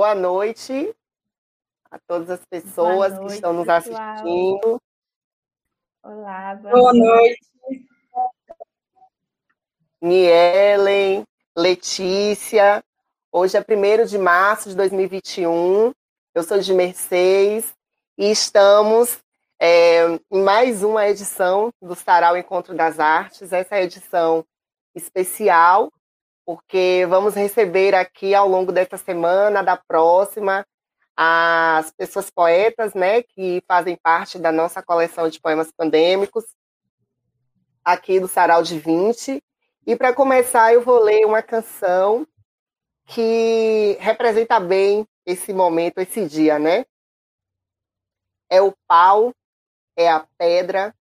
boa noite a todas as pessoas noite, que estão nos pessoal. assistindo. Olá, boa, boa noite. noite. Nielen, Letícia. Hoje é 1 de março de 2021. Eu sou de Mercedes e estamos é, em mais uma edição do Sarau Encontro das Artes. Essa é a edição especial, porque vamos receber aqui ao longo desta semana, da próxima, as pessoas poetas, né, que fazem parte da nossa coleção de poemas pandêmicos, aqui do Sarau de 20. E para começar, eu vou ler uma canção que representa bem esse momento, esse dia, né? É o pau, é a pedra,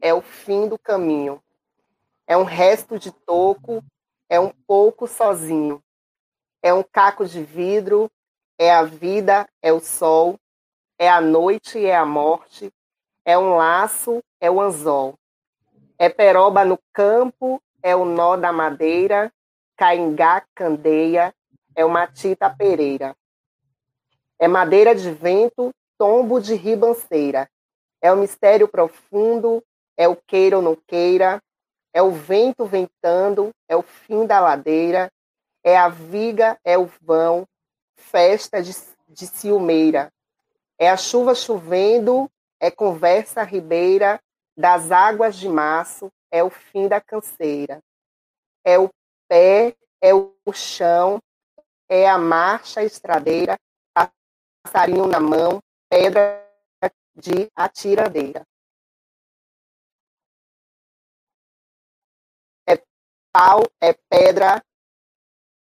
é o fim do caminho. É um resto de toco, é um pouco sozinho. É um caco de vidro, é a vida, é o sol, é a noite, é a morte, é um laço, é o anzol. É peroba no campo, é o nó da madeira, caingá candeia, é uma tita pereira. É madeira de vento, tombo de ribanceira. É o mistério profundo, é o queira ou não queira, é o vento ventando, é o fim da ladeira, é a viga, é o vão, festa de, de ciumeira. É a chuva chovendo, é conversa ribeira, das águas de março, é o fim da canseira. É o pé, é o chão, é a marcha estradeira, passarinho na mão, pedra de atiradeira. É pedra,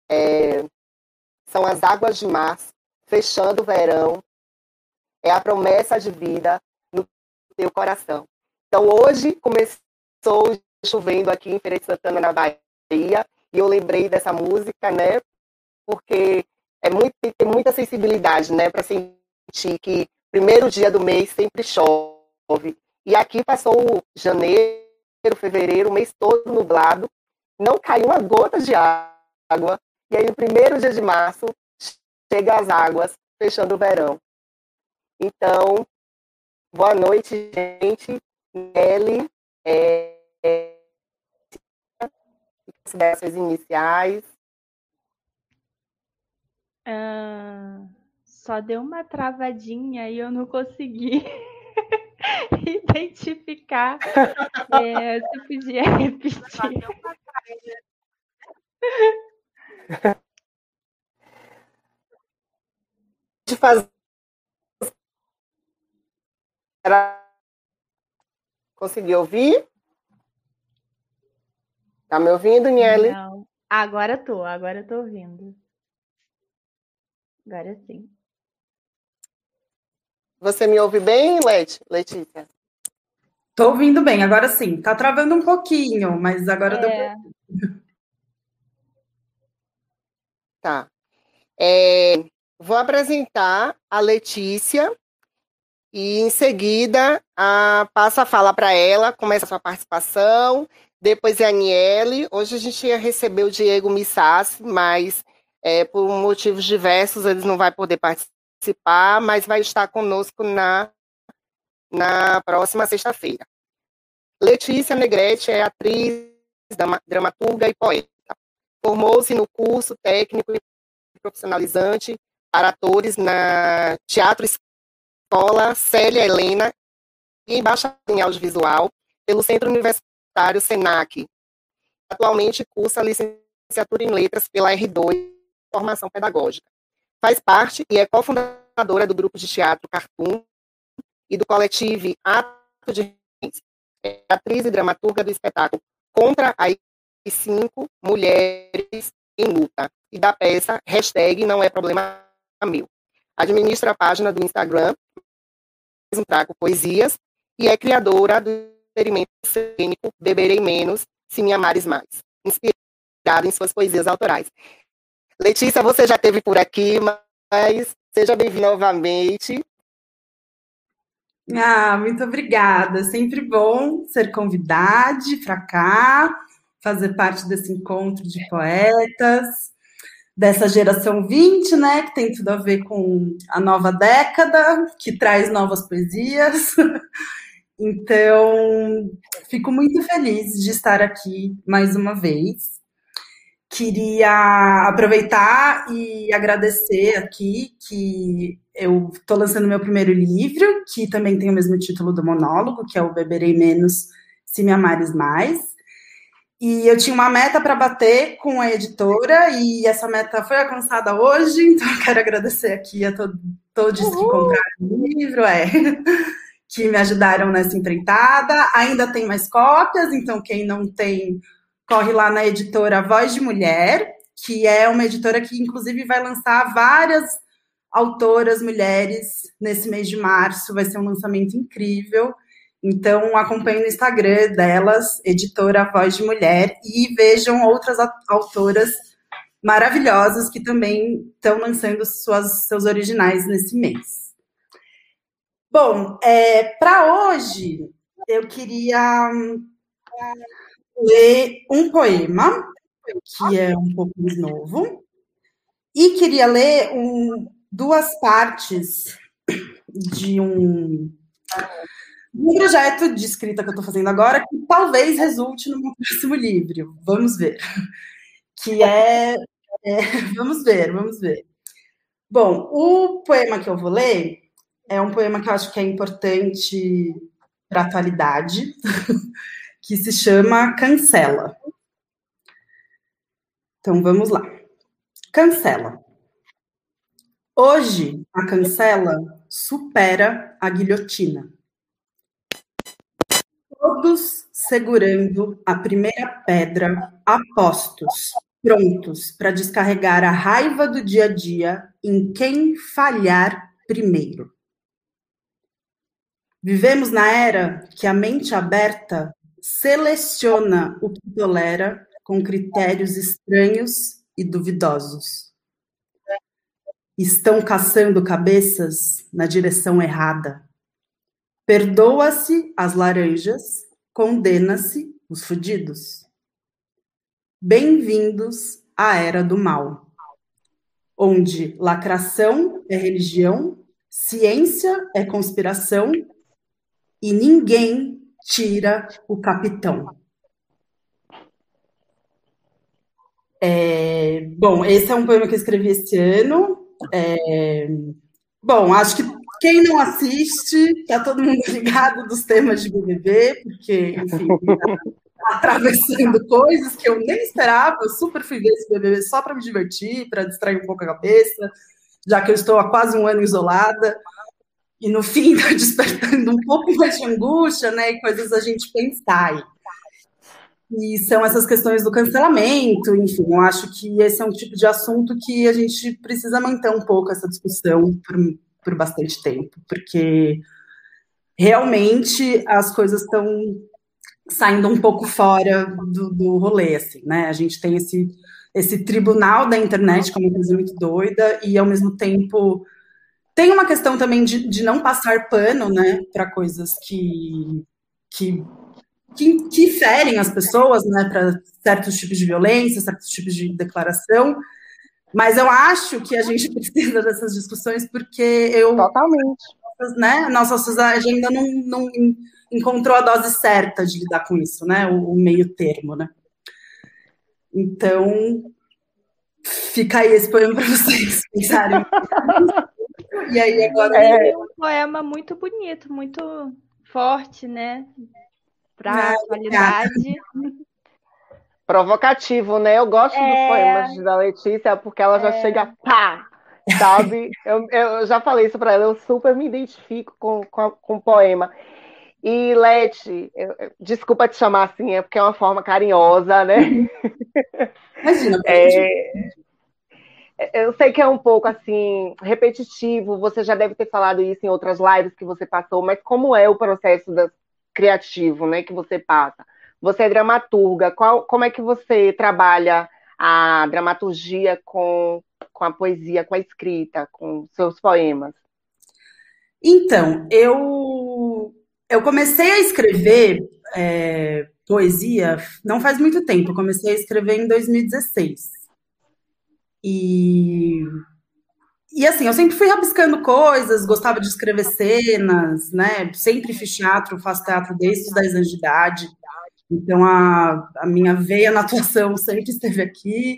é são as águas de março, fechando o verão, é a promessa de vida no teu coração. Então, hoje começou chovendo aqui em Feira de Santana, na Bahia, e eu lembrei dessa música, né? Porque é muito, tem muita sensibilidade, né? Para sentir que primeiro dia do mês sempre chove. E aqui passou janeiro, fevereiro, o mês todo nublado, não caiu uma gota de água, e aí, no primeiro dia de março, chega as águas, fechando o verão. Então, boa noite, gente. Nelly, é, é, considerações iniciais. Ah, só deu uma travadinha e eu não consegui identificar. É, você podia repetir de fazer. Conseguiu ouvir? Tá me ouvindo, Niele? Não. Agora tô, agora tô ouvindo. Agora sim. Você me ouve bem, Let Letícia? Tô ouvindo bem, agora sim. Tá travando um pouquinho, mas agora é. deu Tá. É, vou apresentar a Letícia e em seguida a, passo a fala para ela, começa a sua participação, depois é a Aniele. Hoje a gente ia receber o Diego Missassi, mas é, por motivos diversos ele não vai poder participar, mas vai estar conosco na, na próxima sexta-feira. Letícia Negrete é atriz, dramaturga e poeta. Formou-se no curso técnico e profissionalizante para atores na Teatro Escola Célia Helena e embaixadora em audiovisual pelo Centro Universitário SENAC. Atualmente cursa licenciatura em letras pela R2, Formação Pedagógica. Faz parte e é cofundadora do grupo de teatro Cartoon e do coletivo Ato de é atriz e dramaturga do espetáculo Contra a cinco mulheres em luta e da peça hashtag não é problema meu. Administra a página do Instagram, um trago poesias, e é criadora do experimento cênico Beberei Menos, Se Me Amares Mais, inspirado em suas poesias autorais. Letícia, você já esteve por aqui, mas seja bem-vinda novamente. Ah, muito obrigada. Sempre bom ser convidada para cá fazer parte desse encontro de poetas. dessa geração 20, né, que tem tudo a ver com a nova década, que traz novas poesias. Então, fico muito feliz de estar aqui mais uma vez. Queria aproveitar e agradecer aqui que eu estou lançando meu primeiro livro, que também tem o mesmo título do monólogo, que é o Beberei Menos Se Me Amares Mais. E eu tinha uma meta para bater com a editora, e essa meta foi alcançada hoje, então eu quero agradecer aqui a to todos Uhul. que compraram o livro, é, que me ajudaram nessa empreitada. Ainda tem mais cópias, então quem não tem corre lá na editora Voz de Mulher, que é uma editora que, inclusive, vai lançar várias autoras mulheres nesse mês de março. Vai ser um lançamento incrível. Então, acompanhe no Instagram delas, editora Voz de Mulher, e vejam outras autoras maravilhosas que também estão lançando suas, seus originais nesse mês. Bom, é, para hoje, eu queria ler um poema, que é um pouco mais novo, e queria ler um, duas partes de um, um projeto de escrita que eu estou fazendo agora, que talvez resulte no meu próximo livro. Vamos ver. Que é, é. Vamos ver, vamos ver. Bom, o poema que eu vou ler é um poema que eu acho que é importante para a atualidade. que se chama Cancela. Então vamos lá. Cancela. Hoje, a cancela supera a guilhotina. Todos segurando a primeira pedra, apostos, prontos para descarregar a raiva do dia a dia em quem falhar primeiro. Vivemos na era que a mente aberta seleciona o que tolera com critérios estranhos e duvidosos. Estão caçando cabeças na direção errada. Perdoa-se as laranjas, condena-se os fudidos. Bem-vindos à era do mal, onde lacração é religião, ciência é conspiração e ninguém tira o capitão. É, bom, esse é um poema que eu escrevi esse ano. É, bom, acho que quem não assiste, tá todo mundo ligado dos temas de BBB, porque, enfim, tá atravessando coisas que eu nem esperava. Eu super fui ver esse BBB só para me divertir, para distrair um pouco a cabeça, já que eu estou há quase um ano isolada e no fim está despertando um pouco mais de angústia, né? E coisas a gente pensar. E são essas questões do cancelamento, enfim, eu acho que esse é um tipo de assunto que a gente precisa manter um pouco essa discussão por, por bastante tempo, porque realmente as coisas estão saindo um pouco fora do, do rolê, assim, né? A gente tem esse, esse tribunal da internet, que é uma coisa muito doida, e ao mesmo tempo tem uma questão também de, de não passar pano, né, para coisas que, que, que, que ferem as pessoas, né, para certos tipos de violência, certos tipos de declaração. Mas eu acho que a gente precisa dessas discussões porque eu. Totalmente. Né, nossa sociedade ainda não, não encontrou a dose certa de lidar com isso, né? O, o meio termo, né? Então, fica aí esse poema para vocês pensarem. E aí agora é um poema muito bonito, muito forte, né? Para a atualidade. Provocativo, né? Eu gosto é... dos poemas da Letícia porque ela já é... chega pá, sabe? eu, eu já falei isso para ela, eu super me identifico com, com, com o poema. E, Leti, desculpa te chamar assim, é porque é uma forma carinhosa, né? Imagina, é, eu sei que é um pouco assim repetitivo, você já deve ter falado isso em outras lives que você passou, mas como é o processo da, criativo, né, que você passa? Você é dramaturga, qual, como é que você trabalha a dramaturgia com, com a poesia, com a escrita, com seus poemas? Então, eu eu comecei a escrever é, poesia não faz muito tempo, eu comecei a escrever em 2016. E e assim, eu sempre fui rabiscando coisas, gostava de escrever cenas, né? Sempre fiz teatro, faço teatro desde os 10 anos de idade. Então a, a minha veia na atuação sempre esteve aqui.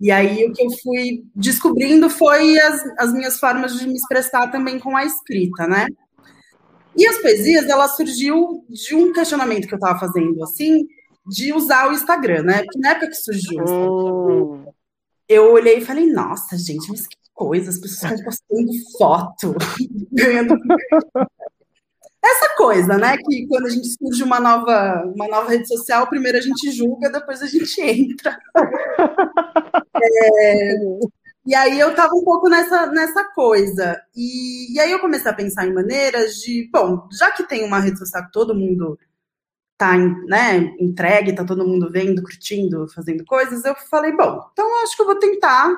E aí o que eu fui descobrindo foi as, as minhas formas de me expressar também com a escrita, né? E as poesias, ela surgiu de um questionamento que eu estava fazendo, assim, de usar o Instagram, né? Porque na época que surgiu, hum. Eu olhei e falei, nossa, gente, mas que coisa, as pessoas estão postando foto, ganhando. Essa coisa, né? Que quando a gente surge uma nova, uma nova rede social, primeiro a gente julga, depois a gente entra. É, e aí eu estava um pouco nessa, nessa coisa. E, e aí eu comecei a pensar em maneiras de, bom, já que tem uma rede social que todo mundo tá né, entregue, tá todo mundo vendo, curtindo, fazendo coisas, eu falei, bom, então acho que eu vou tentar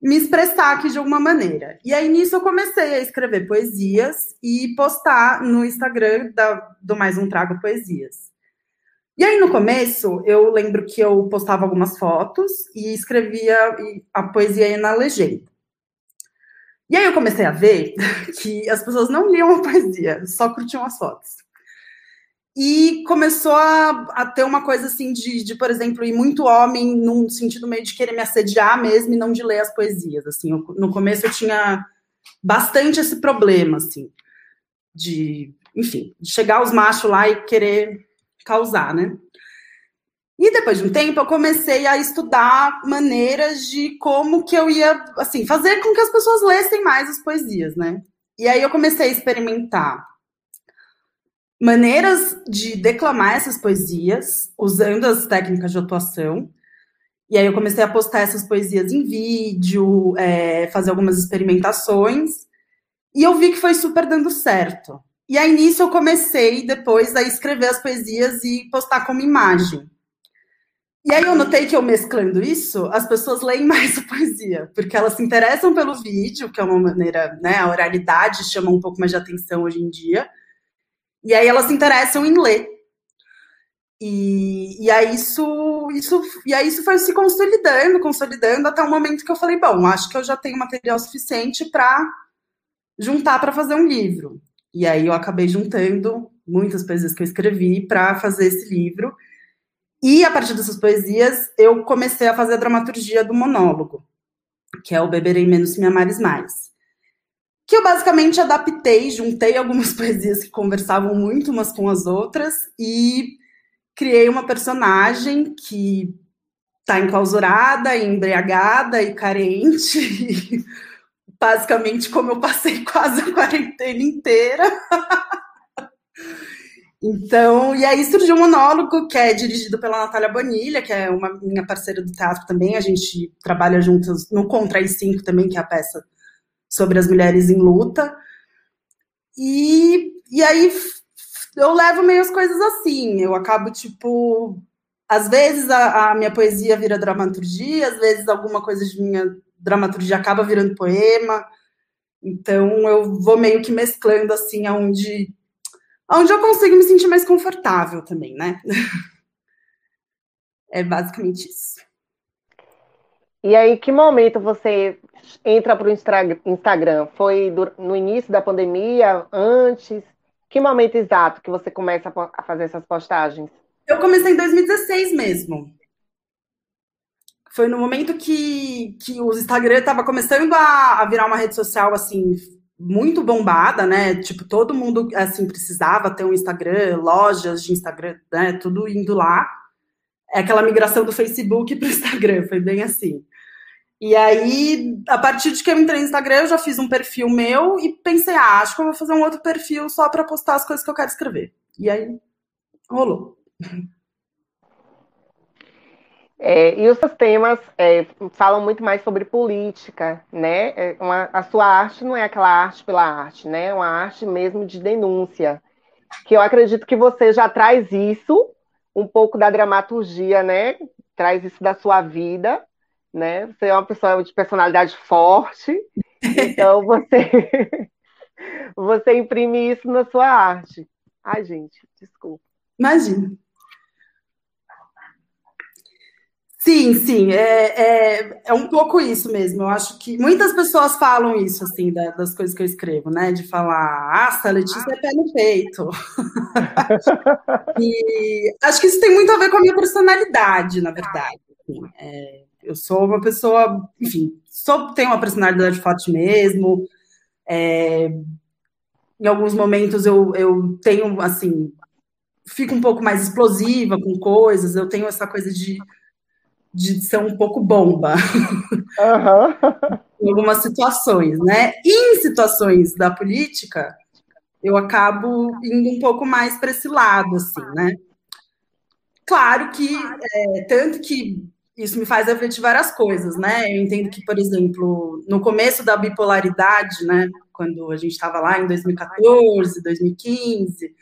me expressar aqui de alguma maneira. E aí nisso eu comecei a escrever poesias e postar no Instagram da, do Mais Um Trago Poesias. E aí no começo eu lembro que eu postava algumas fotos e escrevia a poesia na legenda. E aí eu comecei a ver que as pessoas não liam a poesia, só curtiam as fotos. E começou a, a, ter uma coisa assim de, de, por exemplo, ir muito homem num sentido meio de querer me assediar mesmo e não de ler as poesias. Assim, eu, no começo eu tinha bastante esse problema, assim, de, enfim, de chegar os machos lá e querer causar, né? E depois de um tempo eu comecei a estudar maneiras de como que eu ia, assim, fazer com que as pessoas lessem mais as poesias, né? E aí eu comecei a experimentar maneiras de declamar essas poesias usando as técnicas de atuação. E aí eu comecei a postar essas poesias em vídeo, é, fazer algumas experimentações, e eu vi que foi super dando certo. E aí nisso eu comecei depois a escrever as poesias e postar como imagem. E aí eu notei que eu mesclando isso, as pessoas leem mais a poesia, porque elas se interessam pelo vídeo, que é uma maneira, né, a oralidade chama um pouco mais de atenção hoje em dia, e aí elas se interessam em ler. E, e aí isso, isso, e aí isso foi se consolidando, consolidando até o momento que eu falei, bom, acho que eu já tenho material suficiente para juntar para fazer um livro. E aí eu acabei juntando muitas poesias que eu escrevi para fazer esse livro. E a partir dessas poesias, eu comecei a fazer a dramaturgia do monólogo, que é o Beberei Menos Se Me Amares Mais que eu basicamente adaptei, juntei algumas poesias que conversavam muito umas com as outras e criei uma personagem que está enclausurada, embriagada e carente. basicamente, como eu passei quase a quarentena inteira. Então, e aí surgiu um monólogo que é dirigido pela Natália Bonilha, que é uma minha parceira do teatro também. A gente trabalha juntas no Contra e 5 também, que é a peça sobre as mulheres em luta. E, e aí eu levo meio as coisas assim. Eu acabo, tipo, às vezes a, a, minha poesia vira dramaturgia, às vezes alguma coisa de minha dramaturgia acaba virando poema. Então eu vou meio que mesclando assim aonde aonde eu consigo me sentir mais confortável também, né? É basicamente isso. E aí, que momento você entra para o Instagram? Foi no início da pandemia, antes? Que momento exato que você começa a fazer essas postagens? Eu comecei em 2016 mesmo. Foi no momento que, que o Instagram estava começando a, a virar uma rede social assim muito bombada, né? Tipo, todo mundo assim precisava ter um Instagram, lojas de Instagram, né? Tudo indo lá. É aquela migração do Facebook para o Instagram, foi bem assim. E aí, a partir de que eu entrei no Instagram, eu já fiz um perfil meu e pensei, ah, acho que eu vou fazer um outro perfil só para postar as coisas que eu quero escrever. E aí, rolou. É, e os seus temas é, falam muito mais sobre política, né? É uma, a sua arte não é aquela arte pela arte, né? É uma arte mesmo de denúncia. Que eu acredito que você já traz isso, um pouco da dramaturgia, né? Traz isso da sua vida, né? Você é uma pessoa de personalidade forte, então você você imprime isso na sua arte. Ai, gente, desculpa. Imagina. Sim, sim, é, é, é, um pouco isso mesmo. Eu acho que muitas pessoas falam isso, assim, da, das coisas que eu escrevo, né? De falar, ah, Letícia é pé no peito. e acho que isso tem muito a ver com a minha personalidade, na verdade. É, eu sou uma pessoa, enfim, sou, tenho uma personalidade forte mesmo. É, em alguns momentos eu, eu tenho, assim, fico um pouco mais explosiva com coisas, eu tenho essa coisa de de ser um pouco bomba uhum. em algumas situações, né? E em situações da política, eu acabo indo um pouco mais para esse lado, assim, né? Claro que, é, tanto que isso me faz refletir várias coisas, né? Eu entendo que, por exemplo, no começo da bipolaridade, né? Quando a gente estava lá em 2014, 2015,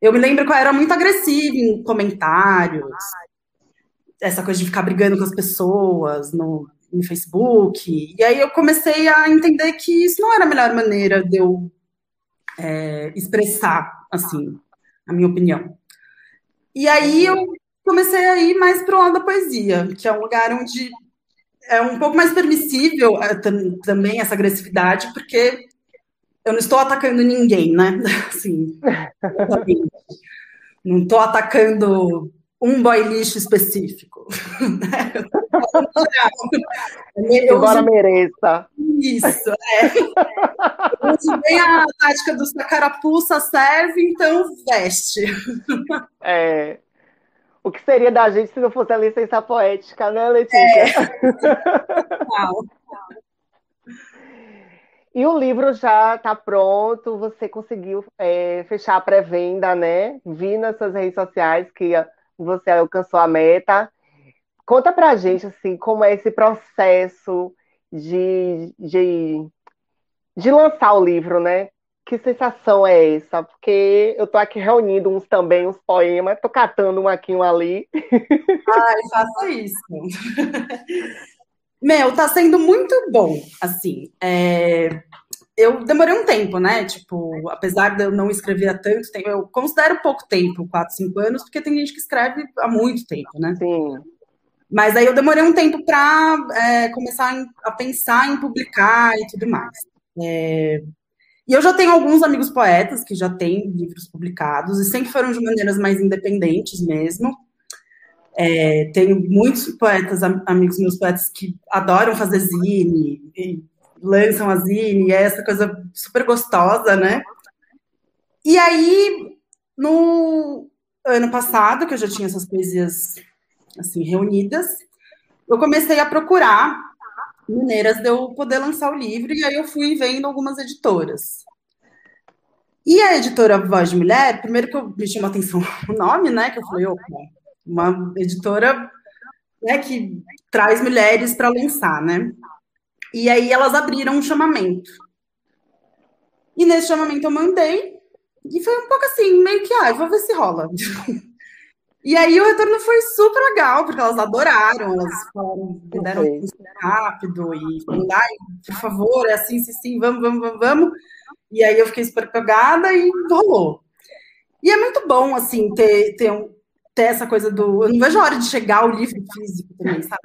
eu me lembro que eu era muito agressiva em comentários, essa coisa de ficar brigando com as pessoas no, no Facebook. E aí eu comecei a entender que isso não era a melhor maneira de eu é, expressar, assim, a minha opinião. E aí eu comecei a ir mais para o lado da poesia, que é um lugar onde é um pouco mais permissível é, também essa agressividade, porque eu não estou atacando ninguém, né? Assim, não estou atacando um boy lixo específico. Embora uso... mereça. Isso, é. Eu uso bem a tática do sacarapuça serve, então veste. É. O que seria da gente se não fosse a licença poética, né, Letícia? É. E o livro já está pronto, você conseguiu é, fechar a pré-venda, né? Vi nas suas redes sociais que você alcançou a meta. Conta pra gente, assim, como é esse processo de, de, de lançar o livro, né? Que sensação é essa? Porque eu tô aqui reunindo uns também, uns poemas, tô catando um aqui, um ali. Ai, faça isso. Meu, tá sendo muito bom, assim. É eu demorei um tempo, né? Tipo, apesar de eu não escrever há tanto tempo, eu considero pouco tempo, 4, 5 anos, porque tem gente que escreve há muito tempo, né? Sim. Mas aí eu demorei um tempo para é, começar a pensar em publicar e tudo mais. É, e eu já tenho alguns amigos poetas que já têm livros publicados, e sempre foram de maneiras mais independentes mesmo. É, tenho muitos poetas, amigos meus poetas, que adoram fazer zine, e lançam a zine, e é essa coisa super gostosa, né? E aí, no ano passado, que eu já tinha essas poesias assim reunidas, eu comecei a procurar maneiras de eu poder lançar o livro, e aí eu fui vendo algumas editoras. E a editora Voz de Mulher, primeiro que eu me chamou a atenção o nome, né? Que eu falei, opa, uma editora né, que traz mulheres para lançar, né? E aí elas abriram um chamamento. E nesse chamamento eu mandei, e foi um pouco assim, meio que, ah, vou ver se rola. e aí o retorno foi super legal, porque elas adoraram, elas falaram, deram um rápido, e ai, por favor, é assim, sim, sim, vamos, vamos, vamos, vamos. E aí eu fiquei super pegada e rolou. E é muito bom, assim, ter, ter, um, ter essa coisa do. Eu não vejo a hora de chegar o livro físico também, sabe?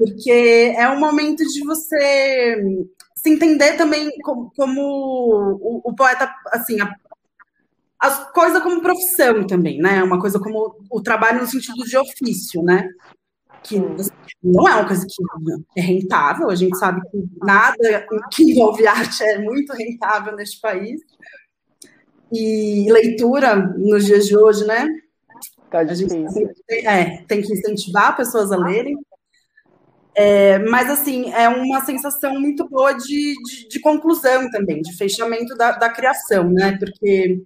porque é um momento de você se entender também como, como o, o, poeta, assim, a, as coisas como profissão também, né? Uma coisa como o trabalho no sentido de ofício, né? Que não é uma coisa que é rentável, a gente sabe que nada que envolve arte é muito rentável neste país. E leitura nos dias de hoje, né? Tá a gente tem, é, tem que incentivar pessoas a lerem. É, mas, assim, é uma sensação muito boa de, de, de conclusão também, de fechamento da, da, criação, né? Porque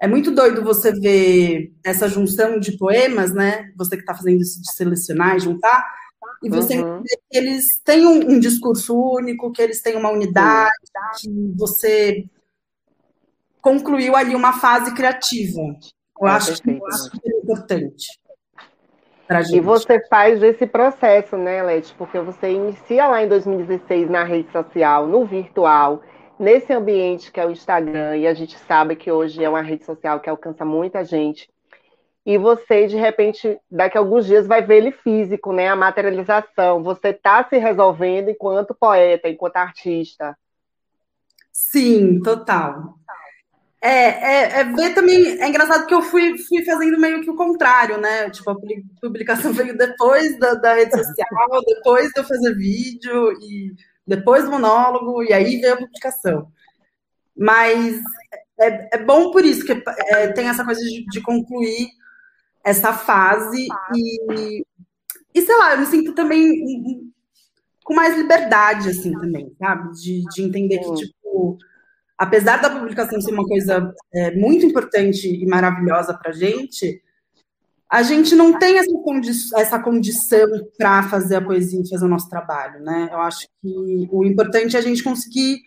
é muito doido você ver essa junção de poemas, né? Você que está fazendo isso de selecionar e juntar, e você uhum. que eles têm um, um, discurso único, que eles têm uma unidade, que você concluiu ali uma fase criativa. Eu é acho que é super importante. E você faz esse processo, né, Leti? Porque você inicia lá em 2016 na rede social, no virtual, nesse ambiente que é o Instagram, e a gente sabe que hoje é uma rede social que alcança muita gente. e você, de repente, daqui a alguns dias vai ver ele físico, né? A materialização. Você está se resolvendo enquanto poeta, enquanto artista. Sim, total. É, é, é, ver também. É engraçado que eu fui, fui fazendo meio que o contrário, né? Tipo, a publicação veio depois da, da rede social, depois de eu fazer vídeo, e depois do monólogo, e aí veio a publicação. Mas é, é bom por isso que é, tem essa coisa de, de, concluir essa fase e, e, sei lá, eu me sinto também com mais liberdade, assim, também, sabe? De, de entender que, tipo, apesar da publicação ser uma coisa é, muito importante e maravilhosa para a gente, a gente não tem essa, condi essa condição para fazer a poesia e fazer o nosso trabalho, né? Eu acho que o importante é a gente conseguir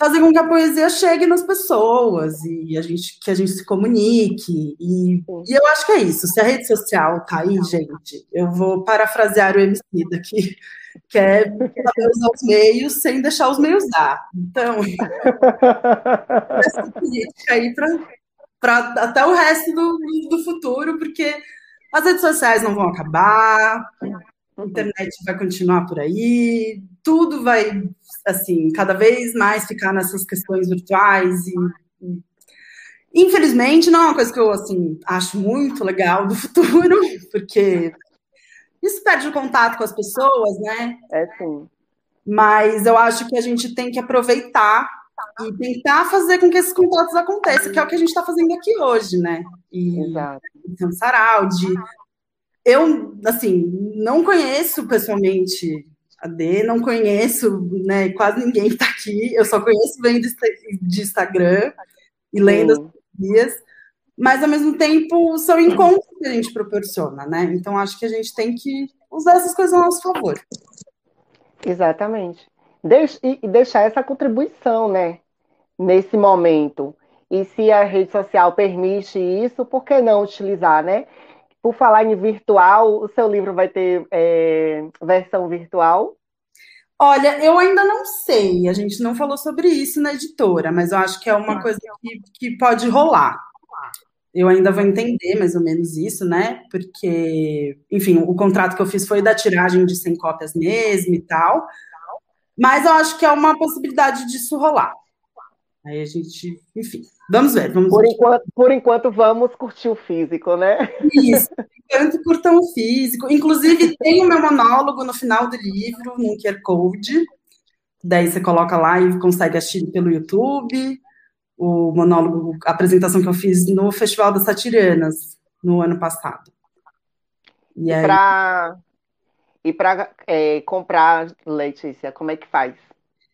fazer com que a poesia chegue nas pessoas e a gente, que a gente se comunique. E, e eu acho que é isso. Se a rede social tá aí, gente, eu vou parafrasear o MC daqui, que é saber usar os meios sem deixar os meios dar. Então, essa política aí para até o resto do, do futuro, porque as redes sociais não vão acabar, a internet vai continuar por aí, tudo vai, assim, cada vez mais ficar nessas questões virtuais e, e infelizmente não é uma coisa que eu, assim, acho muito legal do futuro, porque isso perde o contato com as pessoas, né? É sim. Mas eu acho que a gente tem que aproveitar e tentar fazer com que esses contatos aconteçam, que é o que a gente está fazendo aqui hoje, né? E, Exato. Então, Sarau, de eu, assim, não conheço pessoalmente a D, não conheço, né, quase ninguém que está aqui, eu só conheço vendo de Instagram e lendo as dias, mas ao mesmo tempo são encontros que a gente proporciona, né? Então acho que a gente tem que usar essas coisas a nosso favor. Exatamente. E deixar essa contribuição, né? Nesse momento. E se a rede social permite isso, por que não utilizar, né? Por falar em virtual, o seu livro vai ter é, versão virtual? Olha, eu ainda não sei, a gente não falou sobre isso na editora, mas eu acho que é uma coisa que, que pode rolar. Eu ainda vou entender mais ou menos isso, né? Porque, enfim, o contrato que eu fiz foi da tiragem de 100 cópias mesmo e tal. Mas eu acho que é uma possibilidade disso rolar. Aí a gente, enfim, vamos ver. Vamos por, ver. Enquanto, por enquanto, vamos curtir o físico, né? Isso, por enquanto curtam o físico. Inclusive, tem o meu monólogo no final do livro, no QR Code. Daí você coloca lá e consegue assistir pelo YouTube. O monólogo, a apresentação que eu fiz no Festival das Satiranas, no ano passado. E, e para é, comprar, Letícia, como é que faz?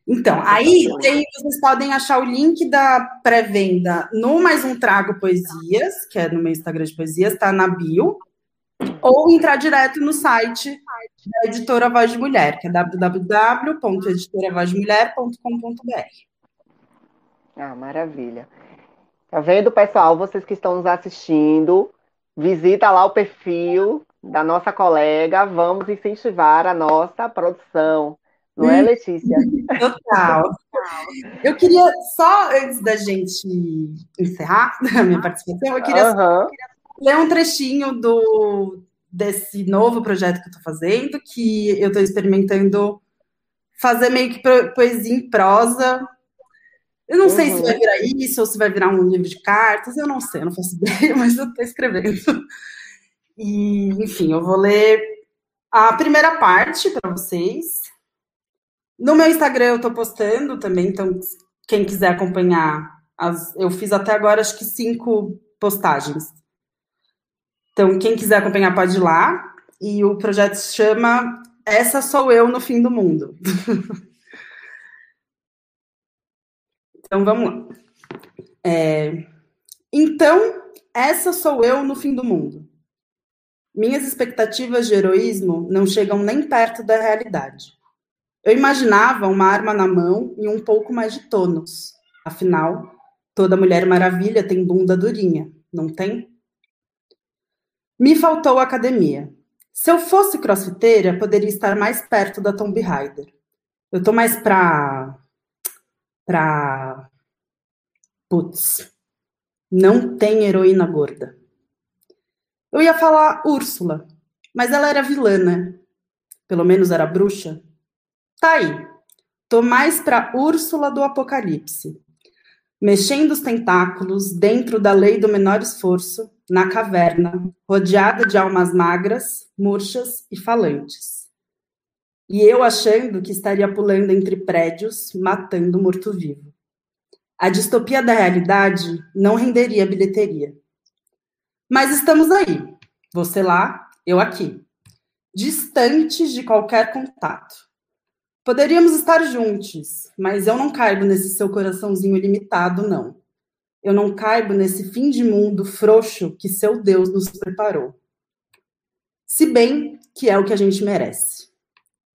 Então, aí tem, vocês podem achar o link da pré-venda no Mais Um Trago Poesias, que é no meu Instagram de poesias, está na bio, ou entrar direto no site da editora Voz de Mulher, que é www.editoravozmulher.com.br. Ah, maravilha. Tá vendo, pessoal? Vocês que estão nos assistindo, visita lá o perfil da nossa colega, vamos incentivar a nossa produção não é, Letícia? Total. Eu queria, só antes da gente encerrar a minha participação, eu queria, uhum. ler um trechinho do, desse novo projeto que eu estou fazendo, que eu estou experimentando fazer meio que poesia em prosa. Eu não uhum. sei se vai virar isso ou se vai virar um livro de cartas, eu não sei, eu não faço ideia, mas eu estou escrevendo. E, enfim, eu vou ler a primeira parte para vocês, no meu Instagram eu tô postando também, então quem quiser acompanhar, as, eu fiz até agora acho que cinco postagens. Então, quem quiser acompanhar pode ir lá. E o projeto se chama Essa Sou Eu no Fim do Mundo. então, vamos lá. É, então, essa sou eu no fim do mundo. Minhas expectativas de heroísmo não chegam nem perto da realidade. Eu imaginava uma arma na mão e um pouco mais de tônus. Afinal, toda Mulher Maravilha tem bunda durinha, não tem? Me faltou academia. Se eu fosse crossfiteira, poderia estar mais perto da Tomb Raider. Eu tô mais pra. pra. Putz. Não tem heroína gorda. Eu ia falar Úrsula, mas ela era vilã, né? Pelo menos era bruxa. Tá aí. Tô mais pra Úrsula do Apocalipse. Mexendo os tentáculos dentro da lei do menor esforço, na caverna, rodeada de almas magras, murchas e falantes. E eu achando que estaria pulando entre prédios, matando morto-vivo. A distopia da realidade não renderia bilheteria. Mas estamos aí. Você lá, eu aqui. Distantes de qualquer contato. Poderíamos estar juntos, mas eu não caibo nesse seu coraçãozinho limitado, não. Eu não caibo nesse fim de mundo frouxo que seu Deus nos preparou. Se bem que é o que a gente merece.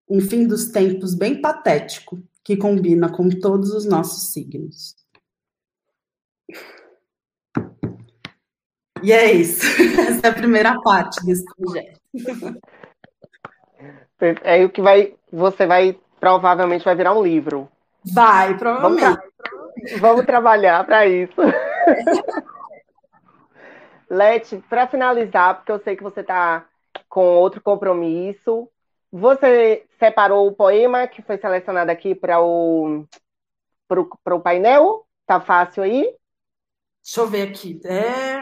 Um fim dos tempos bem patético que combina com todos os nossos signos. E é isso. Essa é a primeira parte desse projeto. É o que vai, você vai provavelmente vai virar um livro. Vai, provavelmente. Vamos, vamos trabalhar para isso. Leti, para finalizar, porque eu sei que você está com outro compromisso, você separou o poema que foi selecionado aqui para o, pro, o painel? Tá fácil aí? Deixa eu ver aqui. É...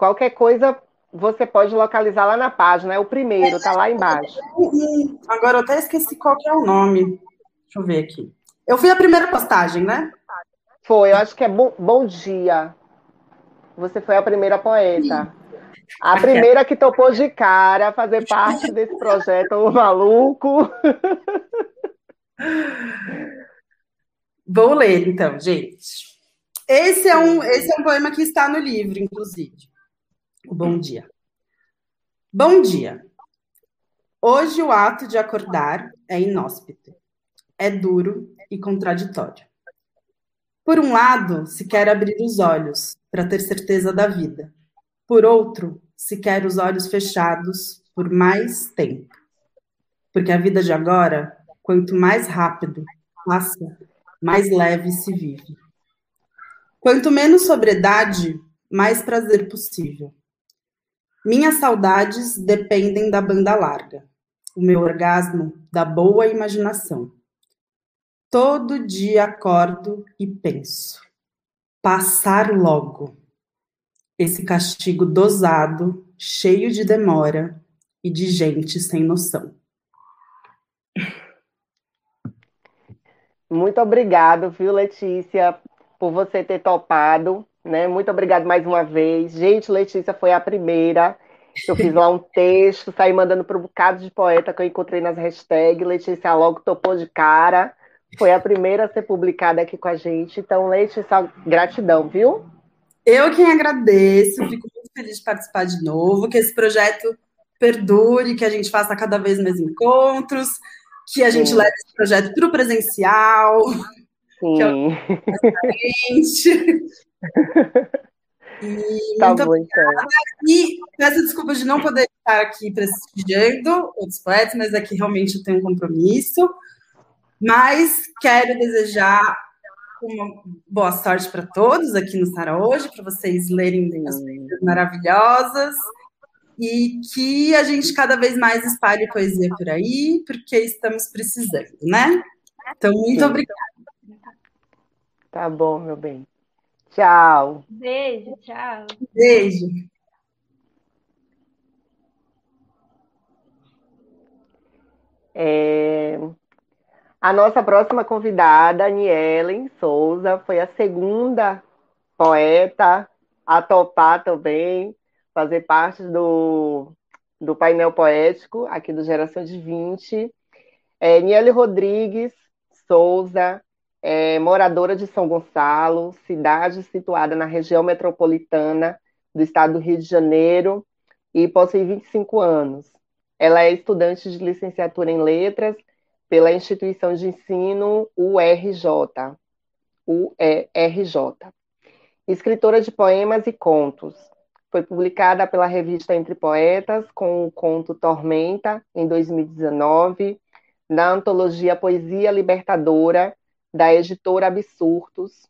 Qualquer coisa você pode localizar lá na página, é o primeiro, está lá embaixo. Agora eu até esqueci qual é o nome. Deixa eu ver aqui. Eu vi a primeira postagem, né? Foi, eu acho que é Bom, bom Dia. Você foi a primeira poeta. A primeira que topou de cara fazer parte desse projeto maluco. Vou ler, então, gente. Esse é um, esse é um poema que está no livro, inclusive o bom dia. Bom dia. Hoje o ato de acordar é inóspito, é duro e contraditório. Por um lado, se quer abrir os olhos para ter certeza da vida. Por outro, se quer os olhos fechados por mais tempo. Porque a vida de agora, quanto mais rápido passa, mais leve se vive. Quanto menos sobriedade, mais prazer possível. Minhas saudades dependem da banda larga, o meu orgasmo da boa imaginação. Todo dia acordo e penso: passar logo. Esse castigo dosado, cheio de demora e de gente sem noção. Muito obrigado, viu, Letícia, por você ter topado né? Muito obrigada mais uma vez. Gente, Letícia foi a primeira. Eu fiz lá um texto, saí mandando para um bocado de poeta que eu encontrei nas hashtags. Letícia logo topou de cara. Foi a primeira a ser publicada aqui com a gente. Então, Letícia, gratidão, viu? Eu quem agradeço, fico muito feliz de participar de novo, que esse projeto perdure, que a gente faça cada vez mais encontros, que a gente Sim. leve esse projeto para o presencial. Sim. Que eu... E tá muito bom, então. E peço desculpas de não poder estar aqui prestigiando outros poetas, mas aqui realmente eu tenho um compromisso. Mas quero desejar uma boa sorte para todos aqui no Sara hoje, para vocês lerem as coisas maravilhosas e que a gente cada vez mais espalhe poesia por aí, porque estamos precisando, né? Então, muito Sim. obrigada. Tá bom, meu bem. Tchau. Beijo, tchau. Beijo. É... A nossa próxima convidada, Anielen Souza, foi a segunda poeta a topar também, fazer parte do, do painel poético aqui do Geração de 20. É, Niele Rodrigues Souza é moradora de São Gonçalo, cidade situada na região metropolitana do estado do Rio de Janeiro e possui 25 anos. Ela é estudante de licenciatura em letras pela instituição de ensino URJ. UERJ. Escritora de poemas e contos. Foi publicada pela revista Entre Poetas com o conto Tormenta, em 2019, na antologia Poesia Libertadora, da editora Absurdos,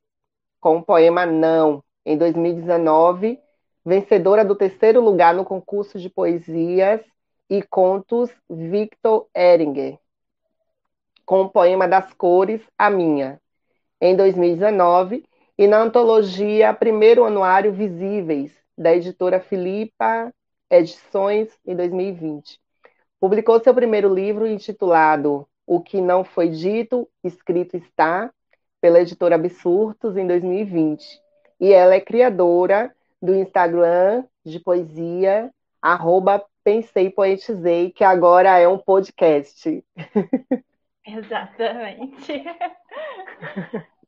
com o poema Não, em 2019, vencedora do terceiro lugar no concurso de poesias e contos Victor Eringer, com o poema das cores A Minha, em 2019, e na antologia Primeiro Anuário Visíveis, da editora Filipa Edições, em 2020. Publicou seu primeiro livro intitulado O que Não Foi Dito, Escrito Está, pela editora Absurdos, em 2020. E ela é criadora do Instagram de poesia, arroba Pensei Poetizei, que agora é um podcast. Exatamente.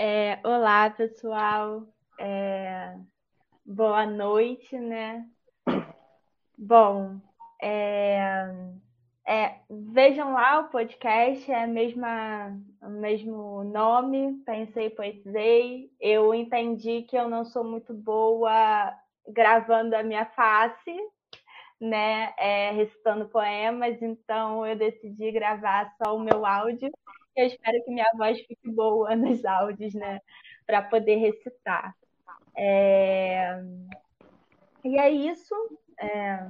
É, olá, pessoal. É, boa noite, né? Bom, é, é, vejam lá o podcast, é a mesma, o mesmo nome, pensei, poetizei. Eu entendi que eu não sou muito boa gravando a minha face, né, é, recitando poemas, então eu decidi gravar só o meu áudio. Eu espero que minha voz fique boa nos áudios, né, para poder recitar. É... E é isso. É...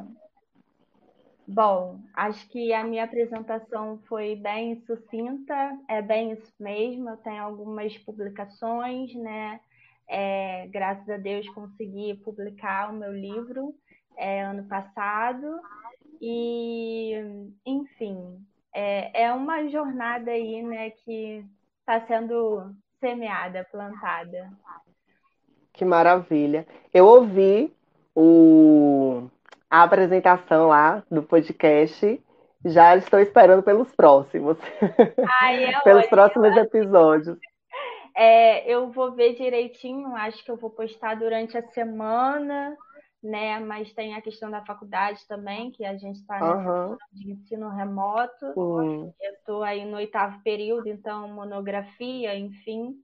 Bom, acho que a minha apresentação foi bem sucinta, é bem isso mesmo. Eu tenho algumas publicações, né? É, graças a Deus consegui publicar o meu livro é, ano passado. E, enfim, é, é uma jornada aí, né, que está sendo semeada, plantada. Que maravilha. Eu ouvi o a apresentação lá do podcast. Já estou esperando pelos próximos. Ai, é pelos próximos episódios. É, eu vou ver direitinho, acho que eu vou postar durante a semana, né? Mas tem a questão da faculdade também, que a gente está uhum. de ensino remoto. Uhum. Eu estou aí no oitavo período, então monografia, enfim.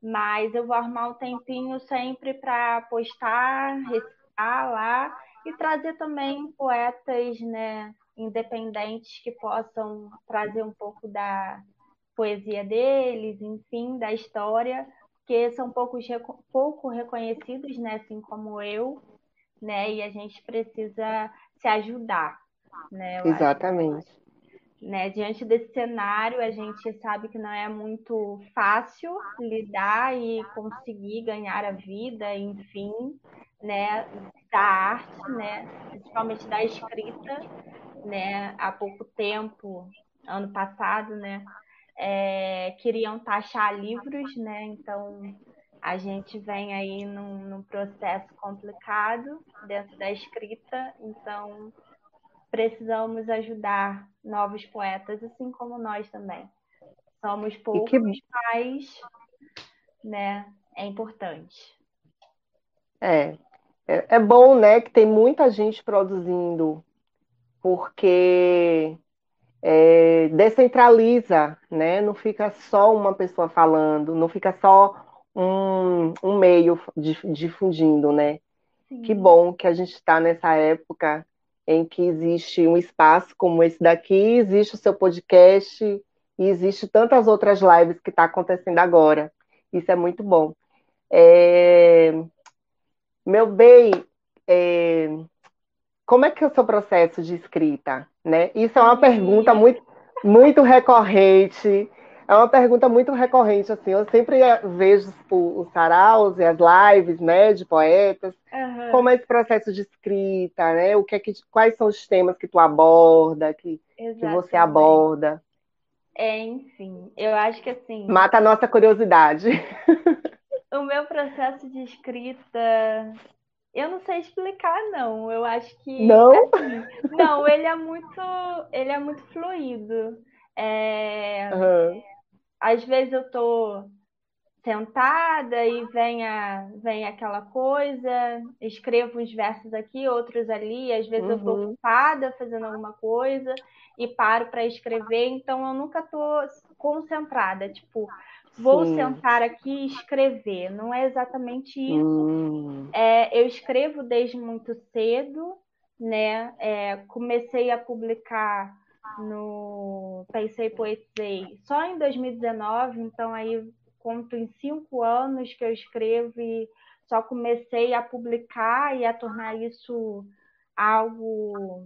Mas eu vou arrumar um tempinho sempre para postar, recitar lá e trazer também poetas né, independentes que possam trazer um pouco da poesia deles, enfim, da história, que são poucos, pouco reconhecidos, né, assim como eu, né, e a gente precisa se ajudar. Né, Exatamente. Acho. Né, diante desse cenário, a gente sabe que não é muito fácil lidar e conseguir ganhar a vida, enfim, né, da arte, né, principalmente da escrita, né, há pouco tempo, ano passado, né, é, queriam taxar livros, né, então a gente vem aí num, num processo complicado dentro da escrita, então precisamos ajudar novos poetas, assim como nós também. Somos poucos, que... mas né, é importante. É, é, é bom, né, que tem muita gente produzindo, porque é, descentraliza, né? Não fica só uma pessoa falando, não fica só um, um meio difundindo, né? Sim. Que bom que a gente está nessa época em que existe um espaço como esse daqui, existe o seu podcast e existe tantas outras lives que está acontecendo agora. Isso é muito bom. É, meu bem, é, como é que é o seu processo de escrita? Né? Isso é uma pergunta muito, muito recorrente. É uma pergunta muito recorrente, assim. Eu sempre vejo os saraus e as lives, né, de poetas. Uhum. Como é esse processo de escrita, né? O que é que, quais são os temas que tu aborda, que, que você aborda? É, enfim, eu acho que assim. Mata a nossa curiosidade. o meu processo de escrita, eu não sei explicar, não. Eu acho que. Não? Assim, não, ele é muito. Ele é muito fluido. É, uhum. Às vezes eu tô sentada e vem, a, vem aquela coisa, escrevo uns versos aqui, outros ali, às vezes uhum. eu tô uhum. ocupada fazendo alguma coisa e paro para escrever, então eu nunca tô concentrada, tipo, vou Sim. sentar aqui e escrever. Não é exatamente isso. Hum. É, eu escrevo desde muito cedo, né? É, comecei a publicar no Pensei Poetizei só em 2019, então aí conto em cinco anos que eu escrevo e só comecei a publicar e a tornar isso algo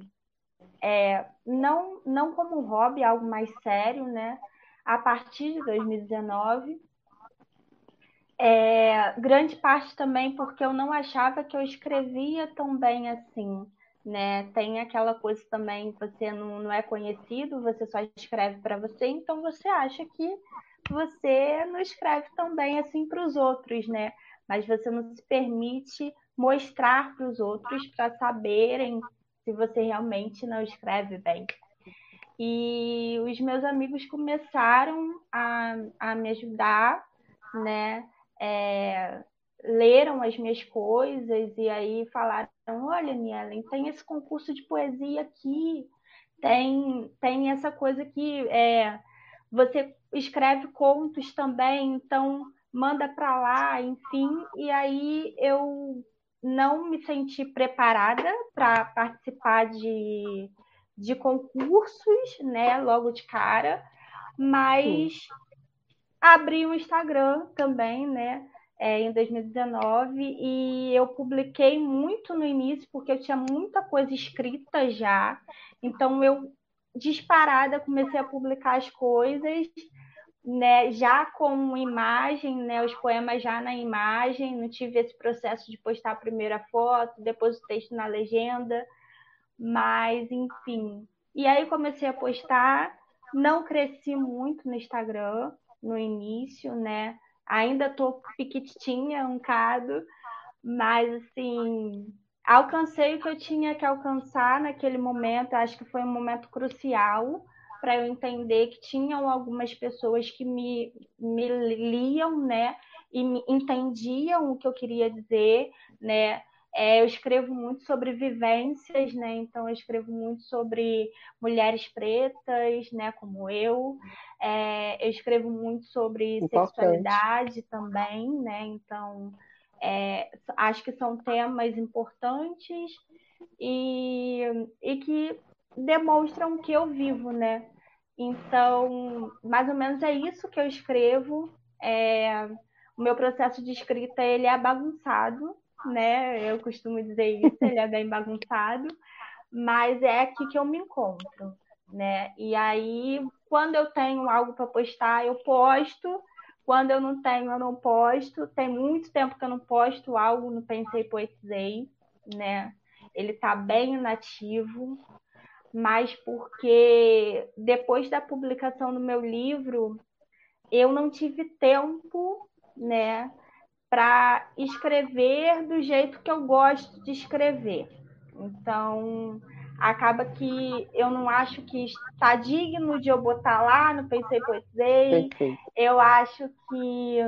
é, não, não como um hobby, algo mais sério, né? A partir de 2019. É, grande parte também porque eu não achava que eu escrevia tão bem assim, né? Tem aquela coisa também, você não, não é conhecido, você só escreve para você, então você acha que você não escreve tão bem assim para os outros, né? Mas você não se permite mostrar para os outros para saberem se você realmente não escreve bem. E os meus amigos começaram a, a me ajudar, né? É, leram as minhas coisas e aí falaram: olha, Nielen, tem esse concurso de poesia aqui, tem, tem essa coisa que é, você escreve contos também, então manda para lá, enfim. E aí eu não me senti preparada para participar de, de concursos, né, logo de cara, mas Sim. abri o um Instagram também, né, é, em 2019, e eu publiquei muito no início, porque eu tinha muita coisa escrita já, então eu disparada comecei a publicar as coisas né, já com imagem, né, os poemas já na imagem, não tive esse processo de postar a primeira foto, depois o texto na legenda, mas enfim. E aí comecei a postar, não cresci muito no Instagram no início, né? Ainda tô piquitinha um bocado, mas assim, alcancei o que eu tinha que alcançar naquele momento, acho que foi um momento crucial para eu entender que tinham algumas pessoas que me, me liam, né? E me entendiam o que eu queria dizer, né? É, eu escrevo muito sobre vivências, né? Então eu escrevo muito sobre mulheres pretas, né? Como eu. É, eu escrevo muito sobre Importante. sexualidade também, né? Então é, acho que são temas importantes e, e que demonstram que eu vivo, né? Então, mais ou menos é isso que eu escrevo. É, o meu processo de escrita ele é bagunçado, né? Eu costumo dizer isso, ele é bem bagunçado, mas é aqui que eu me encontro, né? E aí, quando eu tenho algo para postar, eu posto. Quando eu não tenho, eu não posto. Tem muito tempo que eu não posto algo no Pensei Poetizei, né? Ele está bem inativo, mas porque depois da publicação do meu livro, eu não tive tempo, né, para escrever do jeito que eu gosto de escrever. Então, acaba que eu não acho que está digno de eu botar lá no Pensei Poesei. Eu acho que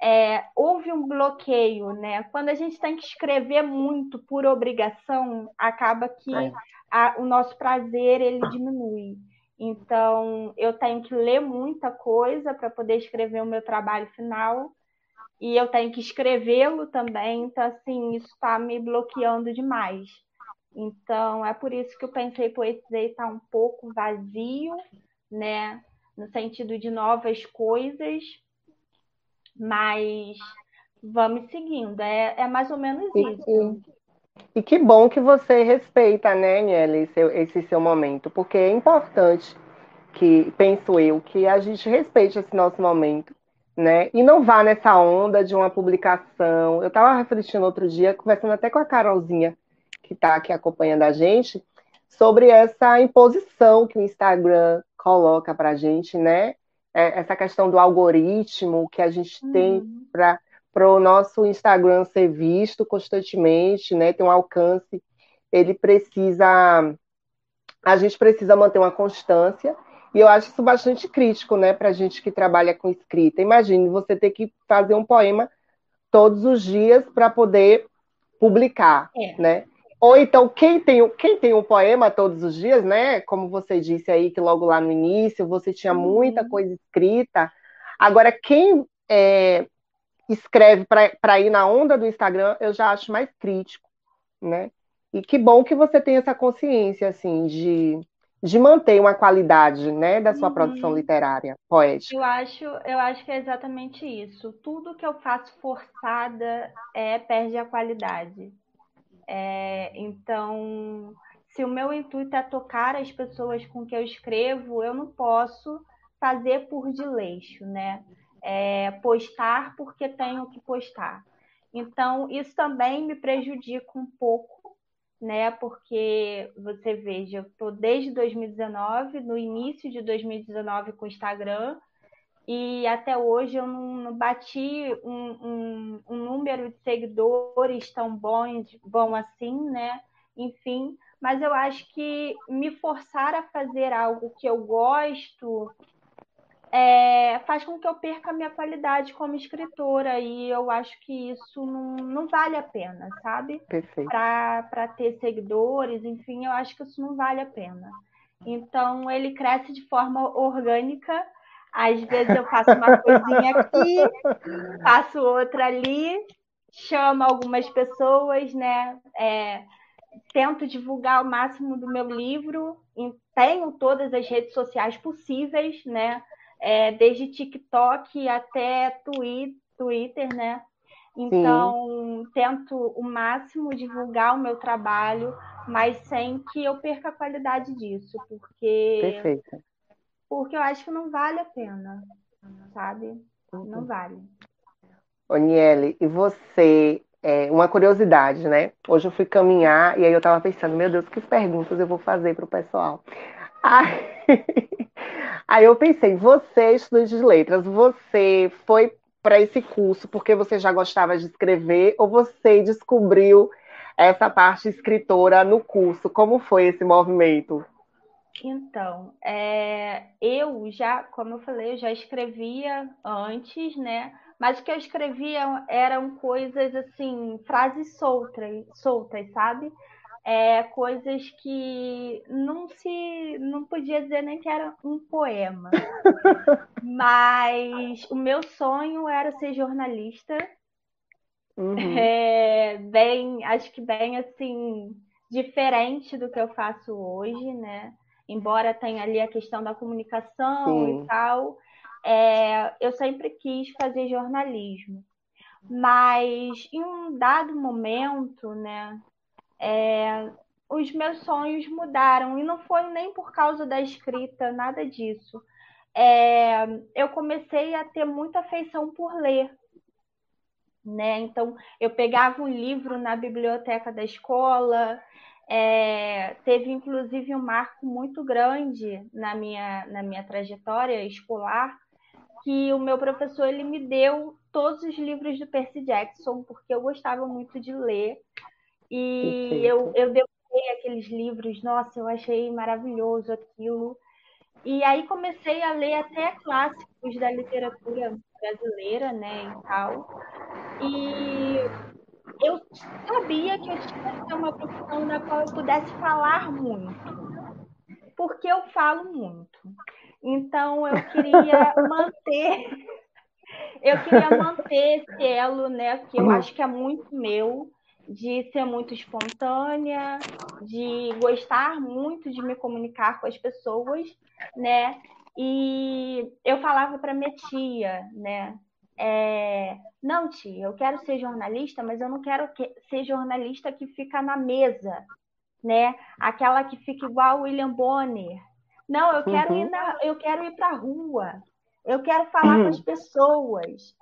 é, houve um bloqueio, né? Quando a gente tem que escrever muito por obrigação, acaba que é a, o nosso prazer ele diminui. Então, eu tenho que ler muita coisa para poder escrever o meu trabalho final e eu tenho que escrevê-lo também. Então, assim, isso está me bloqueando demais. Então, é por isso que eu pensei poetizei está um pouco vazio, né? No sentido de novas coisas, mas vamos seguindo. É, é mais ou menos isso. E que bom que você respeita, né, Niele, esse, esse seu momento, porque é importante que, penso eu, que a gente respeite esse nosso momento, né? E não vá nessa onda de uma publicação. Eu estava refletindo outro dia, conversando até com a Carolzinha, que está aqui acompanhando a gente, sobre essa imposição que o Instagram coloca para a gente, né? É, essa questão do algoritmo que a gente uhum. tem para para o nosso Instagram ser visto constantemente, né, ter um alcance, ele precisa, a gente precisa manter uma constância, e eu acho isso bastante crítico, né, para a gente que trabalha com escrita. Imagine você ter que fazer um poema todos os dias para poder publicar, é. né? Ou então, quem tem, quem tem um poema todos os dias, né? Como você disse aí, que logo lá no início você tinha muita uhum. coisa escrita. Agora, quem é, escreve para ir na onda do Instagram, eu já acho mais crítico, né? E que bom que você tem essa consciência, assim, de, de manter uma qualidade, né, da sua uhum. produção literária, poética? Eu acho, eu acho que é exatamente isso. Tudo que eu faço forçada é perde a qualidade. É, então, se o meu intuito é tocar as pessoas com que eu escrevo, eu não posso fazer por desleixo, né? É, postar porque tenho que postar. Então, isso também me prejudica um pouco, né? Porque você veja, eu estou desde 2019, no início de 2019 com o Instagram, e até hoje eu não, não bati um, um, um, número de seguidores tão bom, bom assim, né? Enfim, mas eu acho que me forçar a fazer algo que eu gosto é, faz com que eu perca a minha qualidade como escritora e eu acho que isso não, não vale a pena, sabe? Para ter seguidores, enfim, eu acho que isso não vale a pena. Então ele cresce de forma orgânica. Às vezes eu faço uma coisinha aqui, faço outra ali, chamo algumas pessoas, né? É, tento divulgar o máximo do meu livro, tenho todas as redes sociais possíveis, né? É, desde TikTok até Twitter, né? Então, Sim. tento o máximo divulgar o meu trabalho, mas sem que eu perca a qualidade disso, porque Perfeito. porque eu acho que não vale a pena, sabe? Uhum. Não vale. Oniele, e você é, uma curiosidade, né? Hoje eu fui caminhar e aí eu estava pensando, meu Deus, que perguntas eu vou fazer para o pessoal. Aí, aí eu pensei, você, estudante de letras, você foi para esse curso porque você já gostava de escrever ou você descobriu essa parte escritora no curso? Como foi esse movimento? Então, é, eu já, como eu falei, eu já escrevia antes, né? Mas o que eu escrevia eram coisas assim, frases soltas, soltas, sabe? É, coisas que não se não podia dizer nem que era um poema. Mas o meu sonho era ser jornalista. Uhum. É, bem, acho que bem assim, diferente do que eu faço hoje, né? Embora tenha ali a questão da comunicação Sim. e tal, é, eu sempre quis fazer jornalismo, mas em um dado momento, né, é, os meus sonhos mudaram e não foi nem por causa da escrita, nada disso. É, eu comecei a ter muita afeição por ler. Né? Então, eu pegava um livro na biblioteca da escola, é, teve inclusive um marco muito grande na minha, na minha trajetória escolar, que o meu professor ele me deu todos os livros do Percy Jackson, porque eu gostava muito de ler. E eu, eu devorei aqueles livros, nossa, eu achei maravilhoso aquilo. E aí comecei a ler até clássicos da literatura brasileira, né, e tal. E eu sabia que eu tinha que ter uma profissão na qual eu pudesse falar muito. Porque eu falo muito. Então eu queria manter, eu queria manter esse elo, né? Que eu acho que é muito meu, de ser muito espontânea, de gostar muito de me comunicar com as pessoas, né? E eu falava para minha tia, né? É, não, tia, eu quero ser jornalista, mas eu não quero que, ser jornalista que fica na mesa, né? Aquela que fica igual William Bonner, não, eu quero uhum. ir na, eu quero ir para a rua. Eu quero falar uhum. com as pessoas.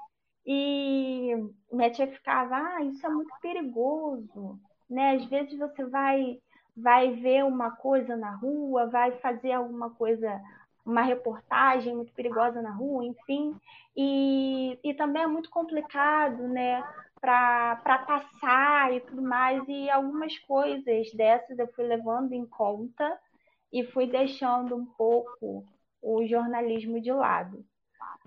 E minha tia ficava, ah, isso é muito perigoso, né? Às vezes você vai vai ver uma coisa na rua, vai fazer alguma coisa, uma reportagem muito perigosa na rua, enfim. E, e também é muito complicado, né? Para passar e tudo mais. E algumas coisas dessas eu fui levando em conta e fui deixando um pouco o jornalismo de lado.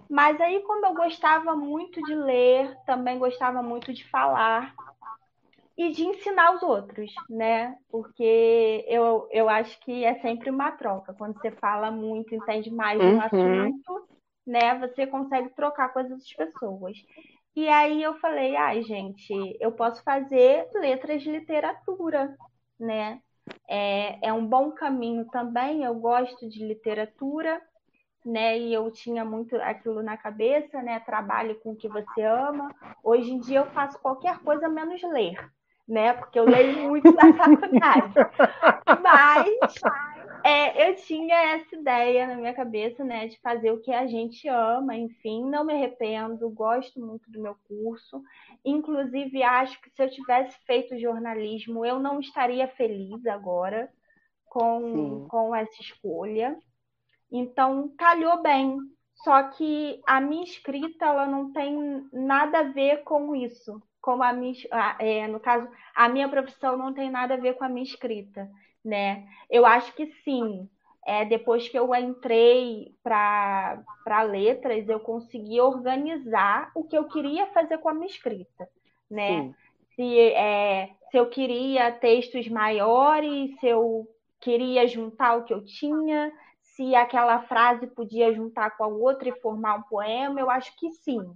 Mas aí, como eu gostava muito de ler, também gostava muito de falar e de ensinar os outros, né? Porque eu, eu acho que é sempre uma troca. Quando você fala muito, entende mais de um uhum. assunto, né? Você consegue trocar com as outras pessoas. E aí eu falei, ai, gente, eu posso fazer letras de literatura, né? é, é um bom caminho também. Eu gosto de literatura, né? E eu tinha muito aquilo na cabeça, né? Trabalhe com o que você ama. Hoje em dia eu faço qualquer coisa menos ler, né? Porque eu leio muito na faculdade. Mas é, eu tinha essa ideia na minha cabeça, né? De fazer o que a gente ama, enfim, não me arrependo, gosto muito do meu curso. Inclusive, acho que se eu tivesse feito jornalismo, eu não estaria feliz agora com, com essa escolha. Então, calhou bem. Só que a minha escrita ela não tem nada a ver com isso. Como a minha, é, no caso, a minha profissão não tem nada a ver com a minha escrita, né? Eu acho que sim. É, depois que eu entrei para letras, eu consegui organizar o que eu queria fazer com a minha escrita, né? Se, é, se eu queria textos maiores, se eu queria juntar o que eu tinha, se aquela frase podia juntar com a outra e formar um poema, eu acho que sim.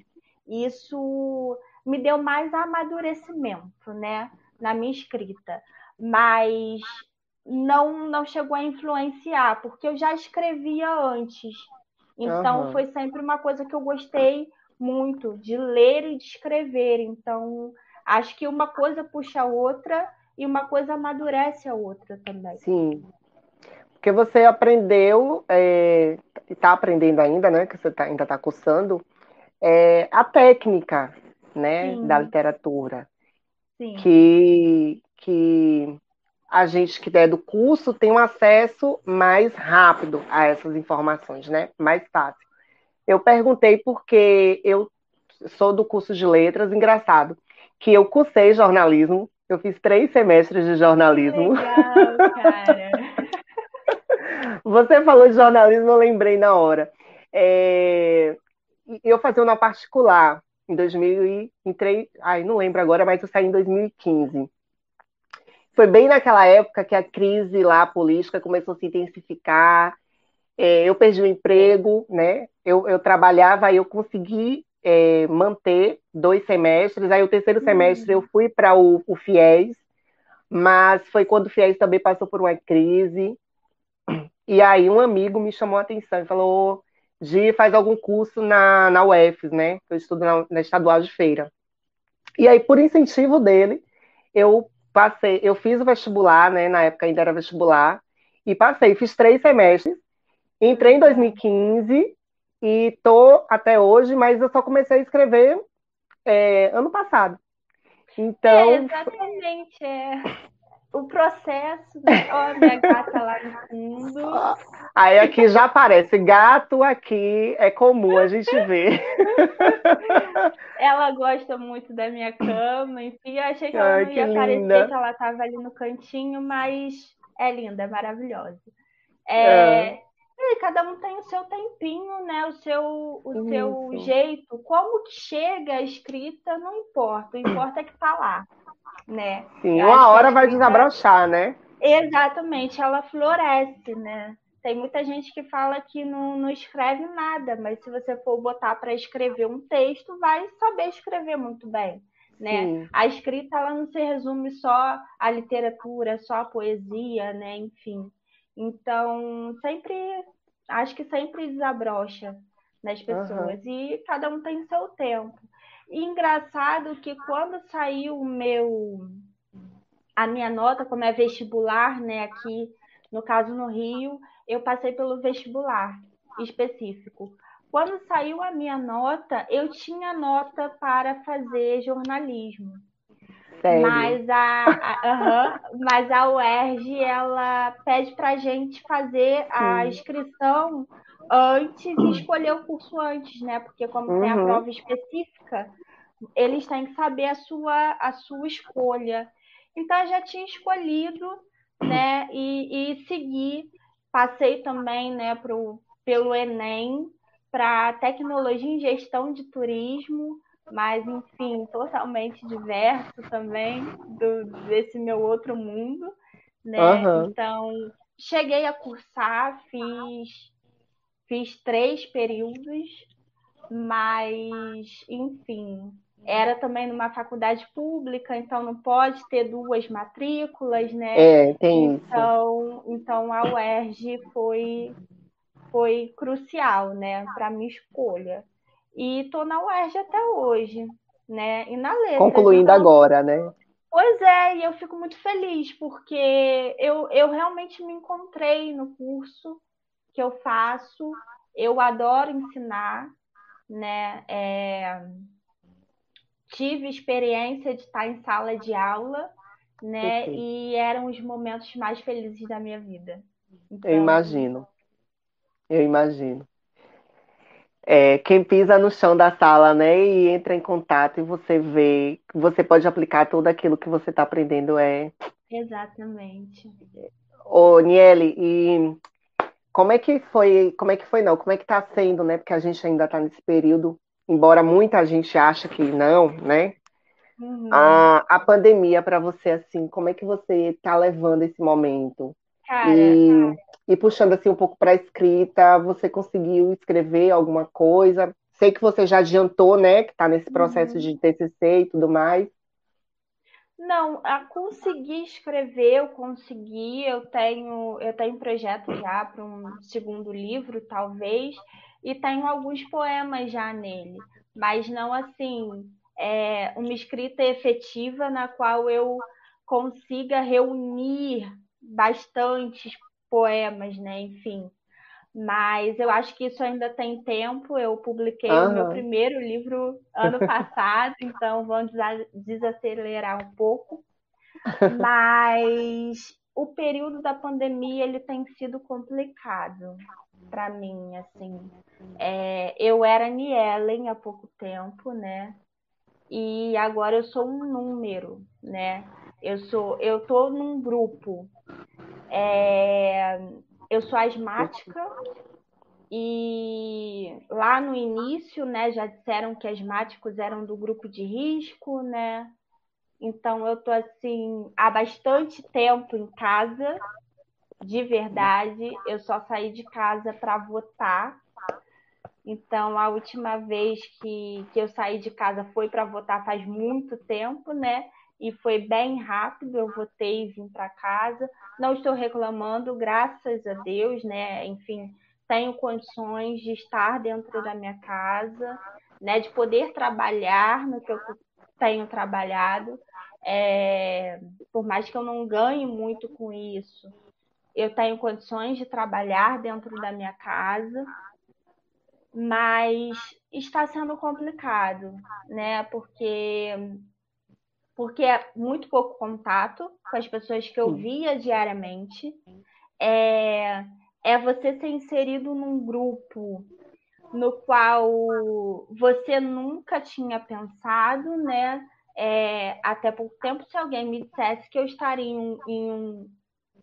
Isso me deu mais amadurecimento, né, na minha escrita, mas não não chegou a influenciar, porque eu já escrevia antes. Então uhum. foi sempre uma coisa que eu gostei muito de ler e de escrever. Então acho que uma coisa puxa a outra e uma coisa amadurece a outra também. Sim, porque você aprendeu, é, está aprendendo ainda, né? Que você tá, ainda está cursando, é, a técnica né, da literatura. Sim. Que, que a gente que é do curso tem um acesso mais rápido a essas informações, né? Mais fácil. Eu perguntei porque eu sou do curso de letras, engraçado, que eu cursei jornalismo, eu fiz três semestres de jornalismo. Legal, cara. Você falou de jornalismo, eu lembrei na hora. É... Eu fazia uma particular em 2003, ai, não lembro agora, mas eu saí em 2015. Foi bem naquela época que a crise lá política começou a se intensificar. É, eu perdi o emprego, né? Eu, eu trabalhava e eu consegui é, manter dois semestres. Aí o terceiro uhum. semestre eu fui para o, o FIES, mas foi quando o FIES também passou por uma crise. E aí um amigo me chamou a atenção e falou: Gi, faz algum curso na, na UFES, né? Eu estudo na, na Estadual de Feira. E aí, por incentivo dele, eu passei, eu fiz o vestibular, né? Na época ainda era vestibular, e passei, fiz três semestres. Entrei em 2015 e tô até hoje, mas eu só comecei a escrever é, ano passado. Então. É, exatamente. É o processo, minha gata lá no fundo. Aí aqui já aparece, gato aqui é comum a gente ver. Ela gosta muito da minha cama, enfim, eu achei que ela Ai, não ia aparecer, que ela estava ali no cantinho, mas é linda, é maravilhosa. É, é. cada um tem o seu tempinho, né? O seu, o seu jeito. Como que chega a escrita, não importa. O importa é que tá lá né? Sim, uma hora vai desabrochar, né? Exatamente, ela floresce, né? Tem muita gente que fala que não, não escreve nada, mas se você for botar para escrever um texto, vai saber escrever muito bem. Né? A escrita ela não se resume só à literatura, só à poesia, né? Enfim. Então, sempre acho que sempre desabrocha nas pessoas uhum. e cada um tem seu tempo. Engraçado que quando saiu o meu a minha nota, como é vestibular, né, aqui no caso no Rio, eu passei pelo vestibular específico. Quando saiu a minha nota, eu tinha nota para fazer jornalismo. Sério? Mas a, a mas a UERJ ela pede para a gente fazer a inscrição antes e escolher o curso antes, né? Porque como uhum. tem a uhum. prova específica, eles têm que saber a sua, a sua escolha. Então, eu já tinha escolhido, né? E, e seguir. Passei também, né, pro, pelo Enem para tecnologia em gestão de turismo, mas enfim, totalmente diverso também do, desse meu outro mundo, né? Uhum. Então, cheguei a cursar, fiz fiz três períodos, mas enfim, era também numa faculdade pública, então não pode ter duas matrículas, né? É, tem então, isso. Então a UERJ foi, foi crucial, né, para minha escolha. E estou na UERJ até hoje, né? E na letra. Concluindo então, agora, né? Pois é, e eu fico muito feliz, porque eu, eu realmente me encontrei no curso que eu faço, eu adoro ensinar, né? É tive experiência de estar em sala de aula, né? E eram os momentos mais felizes da minha vida. Então... Eu imagino. Eu imagino. É, quem pisa no chão da sala, né, e entra em contato e você vê, você pode aplicar tudo aquilo que você está aprendendo é. Exatamente. Ô, Niele, e como é que foi, como é que foi não, como é que está sendo, né, porque a gente ainda está nesse período embora muita gente acha que não, né? Uhum. A, a pandemia para você, assim, como é que você está levando esse momento? Cara, e, cara. e puxando assim um pouco para a escrita, você conseguiu escrever alguma coisa? Sei que você já adiantou, né, que está nesse processo uhum. de TCC e tudo mais. Não, a conseguir escrever, eu consegui, eu tenho, eu tenho projeto já para um segundo livro, talvez e tenho alguns poemas já nele, mas não assim, é, uma escrita efetiva na qual eu consiga reunir bastantes poemas, né? Enfim. Mas eu acho que isso ainda tem tempo. Eu publiquei o meu primeiro livro ano passado, então vamos desacelerar um pouco. Mas o período da pandemia ele tem sido complicado para mim, assim. É, eu era Nielen há pouco tempo, né? E agora eu sou um número, né? Eu sou, eu tô num grupo. É, eu sou asmática e lá no início, né, já disseram que asmáticos eram do grupo de risco, né? Então eu tô assim há bastante tempo em casa, de verdade. Eu só saí de casa para votar. Então, a última vez que, que eu saí de casa foi para votar faz muito tempo, né? E foi bem rápido. Eu votei e vim para casa. Não estou reclamando, graças a Deus, né? Enfim, tenho condições de estar dentro da minha casa, né? De poder trabalhar no que eu tenho trabalhado. É, por mais que eu não ganhe muito com isso, eu tenho condições de trabalhar dentro da minha casa, mas está sendo complicado, né? Porque porque é muito pouco contato com as pessoas que eu via diariamente. É, é você ser inserido num grupo no qual você nunca tinha pensado, né? É, até pouco tempo, se alguém me dissesse que eu estaria em em um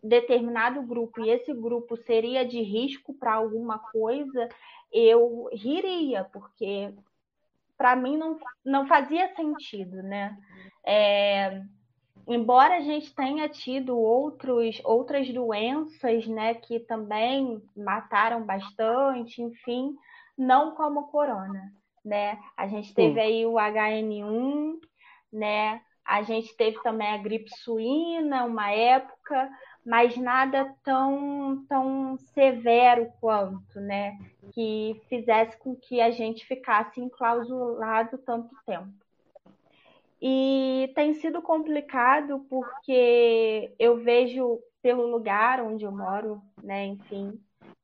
determinado grupo e esse grupo seria de risco para alguma coisa, eu riria, porque para mim não, não fazia sentido, né? É, embora a gente tenha tido outros, outras doenças, né, que também mataram bastante, enfim, não como o corona, né? A gente teve Sim. aí o HN1, né? A gente teve também a gripe suína, uma época, mas nada tão, tão severo quanto, né? Que fizesse com que a gente ficasse enclausulado tanto tempo. E tem sido complicado porque eu vejo pelo lugar onde eu moro, né? Enfim,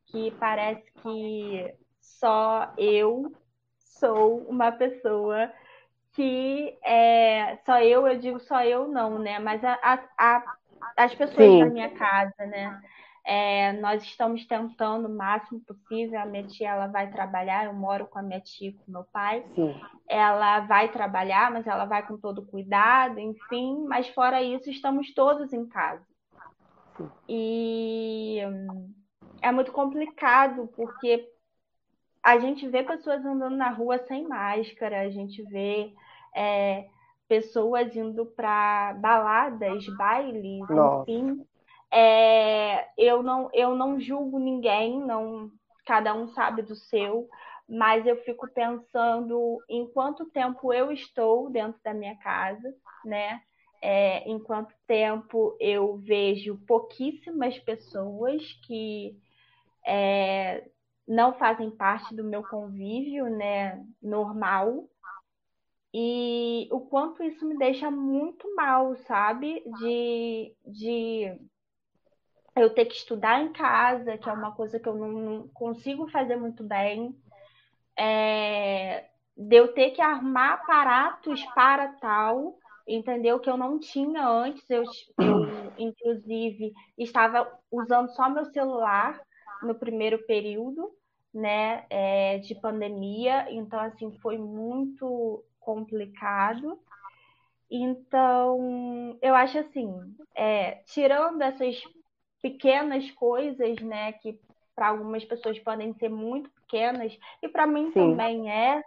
que parece que só eu sou uma pessoa que é só eu, eu digo só eu não, né? Mas a, a, as pessoas Sim. da minha casa, né? É, nós estamos tentando o máximo possível. A minha tia ela vai trabalhar, eu moro com a minha tia e com meu pai. Sim. Ela vai trabalhar, mas ela vai com todo cuidado, enfim. Mas fora isso, estamos todos em casa. Sim. E é muito complicado, porque a gente vê pessoas andando na rua sem máscara, a gente vê. É, pessoas indo para baladas, bailes, Nossa. enfim. É, eu, não, eu não julgo ninguém, não, cada um sabe do seu, mas eu fico pensando em quanto tempo eu estou dentro da minha casa, né? É, em quanto tempo eu vejo pouquíssimas pessoas que é, não fazem parte do meu convívio, né, normal, e o quanto isso me deixa muito mal, sabe? De, de eu ter que estudar em casa, que é uma coisa que eu não, não consigo fazer muito bem, é, de eu ter que armar aparatos para tal, entendeu? Que eu não tinha antes. Eu, eu, inclusive, estava usando só meu celular no primeiro período, né, é, de pandemia. Então, assim, foi muito complicado. Então, eu acho assim, é, tirando essas pequenas coisas, né, que para algumas pessoas podem ser muito pequenas, e para mim Sim. também é,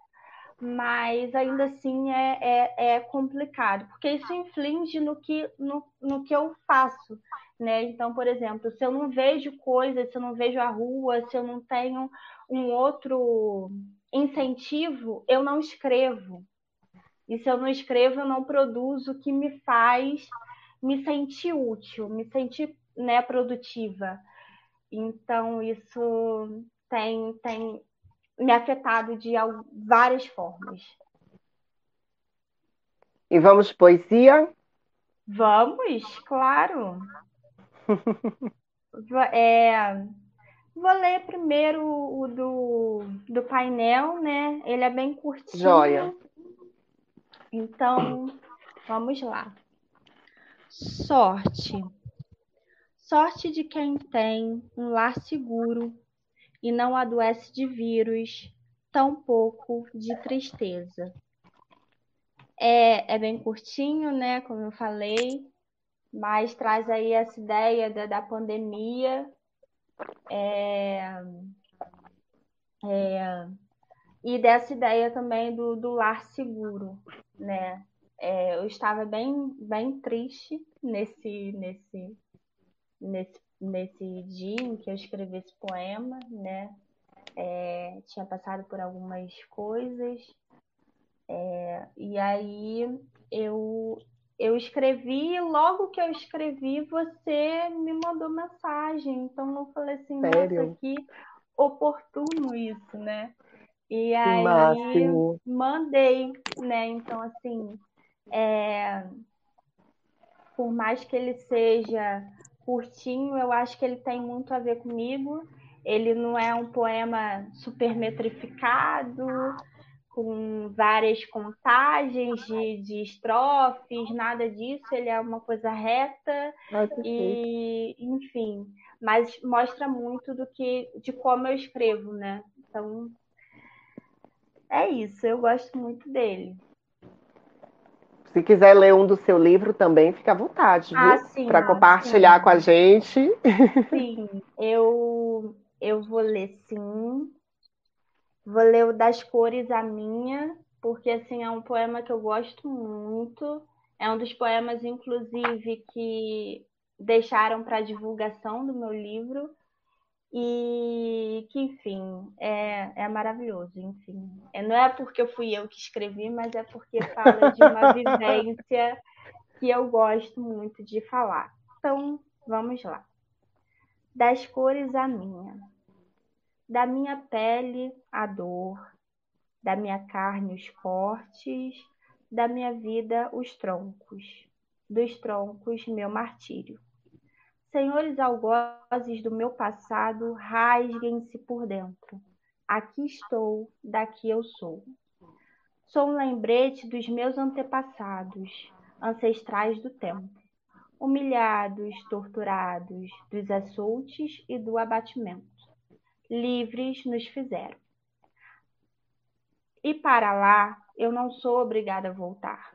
mas ainda assim é, é, é, complicado, porque isso inflige no que, no, no que eu faço. Né? Então, por exemplo, se eu não vejo coisas, se eu não vejo a rua, se eu não tenho um outro incentivo, eu não escrevo. E se eu não escrevo, eu não produzo o que me faz me sentir útil, me sentir né, produtiva. Então, isso tem, tem me afetado de várias formas. E vamos poesia? Vamos, claro. é, vou ler primeiro o do, do painel, né? Ele é bem curtinho. Joia. Então, vamos lá. Sorte. Sorte de quem tem um lar seguro e não adoece de vírus, tampouco de tristeza. É, é bem curtinho, né? Como eu falei, mas traz aí essa ideia da, da pandemia. É, é, e dessa ideia também do, do lar seguro, né? É, eu estava bem, bem triste nesse, nesse, nesse, nesse dia em que eu escrevi esse poema, né? É, tinha passado por algumas coisas é, e aí eu eu escrevi, logo que eu escrevi, você me mandou mensagem. Então eu falei assim, Sério? nossa, que oportuno isso, né? E aí máximo. mandei, né? Então, assim, é... por mais que ele seja curtinho, eu acho que ele tem muito a ver comigo. Ele não é um poema super metrificado, com várias contagens de, de estrofes, nada disso, ele é uma coisa reta ah, e, enfim, mas mostra muito do que de como eu escrevo, né? Então é isso, eu gosto muito dele. Se quiser ler um do seu livro também, fica à vontade, ah, Para compartilhar sim. com a gente. Sim, eu eu vou ler sim. Vou ler o Das Cores a Minha, porque assim é um poema que eu gosto muito. É um dos poemas, inclusive, que deixaram para divulgação do meu livro. E que, enfim, é, é maravilhoso, enfim. É, não é porque fui eu que escrevi, mas é porque fala de uma vivência que eu gosto muito de falar. Então, vamos lá. Das cores a minha da minha pele a dor, da minha carne os cortes, da minha vida os troncos, dos troncos meu martírio. Senhores algozes do meu passado, rasguem-se por dentro. Aqui estou, daqui eu sou. Sou um lembrete dos meus antepassados, ancestrais do tempo, humilhados, torturados, dos açoutes e do abatimento livres nos fizeram. E para lá eu não sou obrigada a voltar.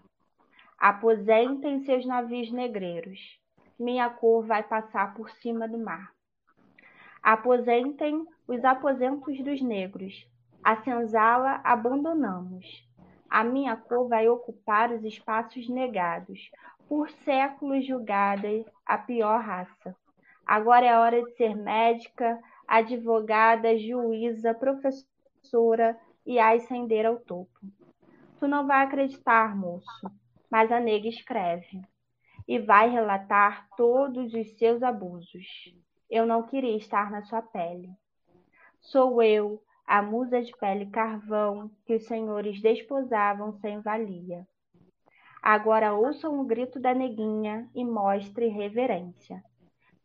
Aposentem seus navios negreiros. Minha cor vai passar por cima do mar. Aposentem os aposentos dos negros. A senzala abandonamos. A minha cor vai ocupar os espaços negados, por séculos julgada a pior raça. Agora é hora de ser médica, advogada, juíza, professora e ascender ao topo. Tu não vai acreditar, moço, mas a nega escreve e vai relatar todos os seus abusos. Eu não queria estar na sua pele. Sou eu, a musa de pele carvão que os senhores desposavam sem valia. Agora ouçam o grito da neguinha e mostre reverência.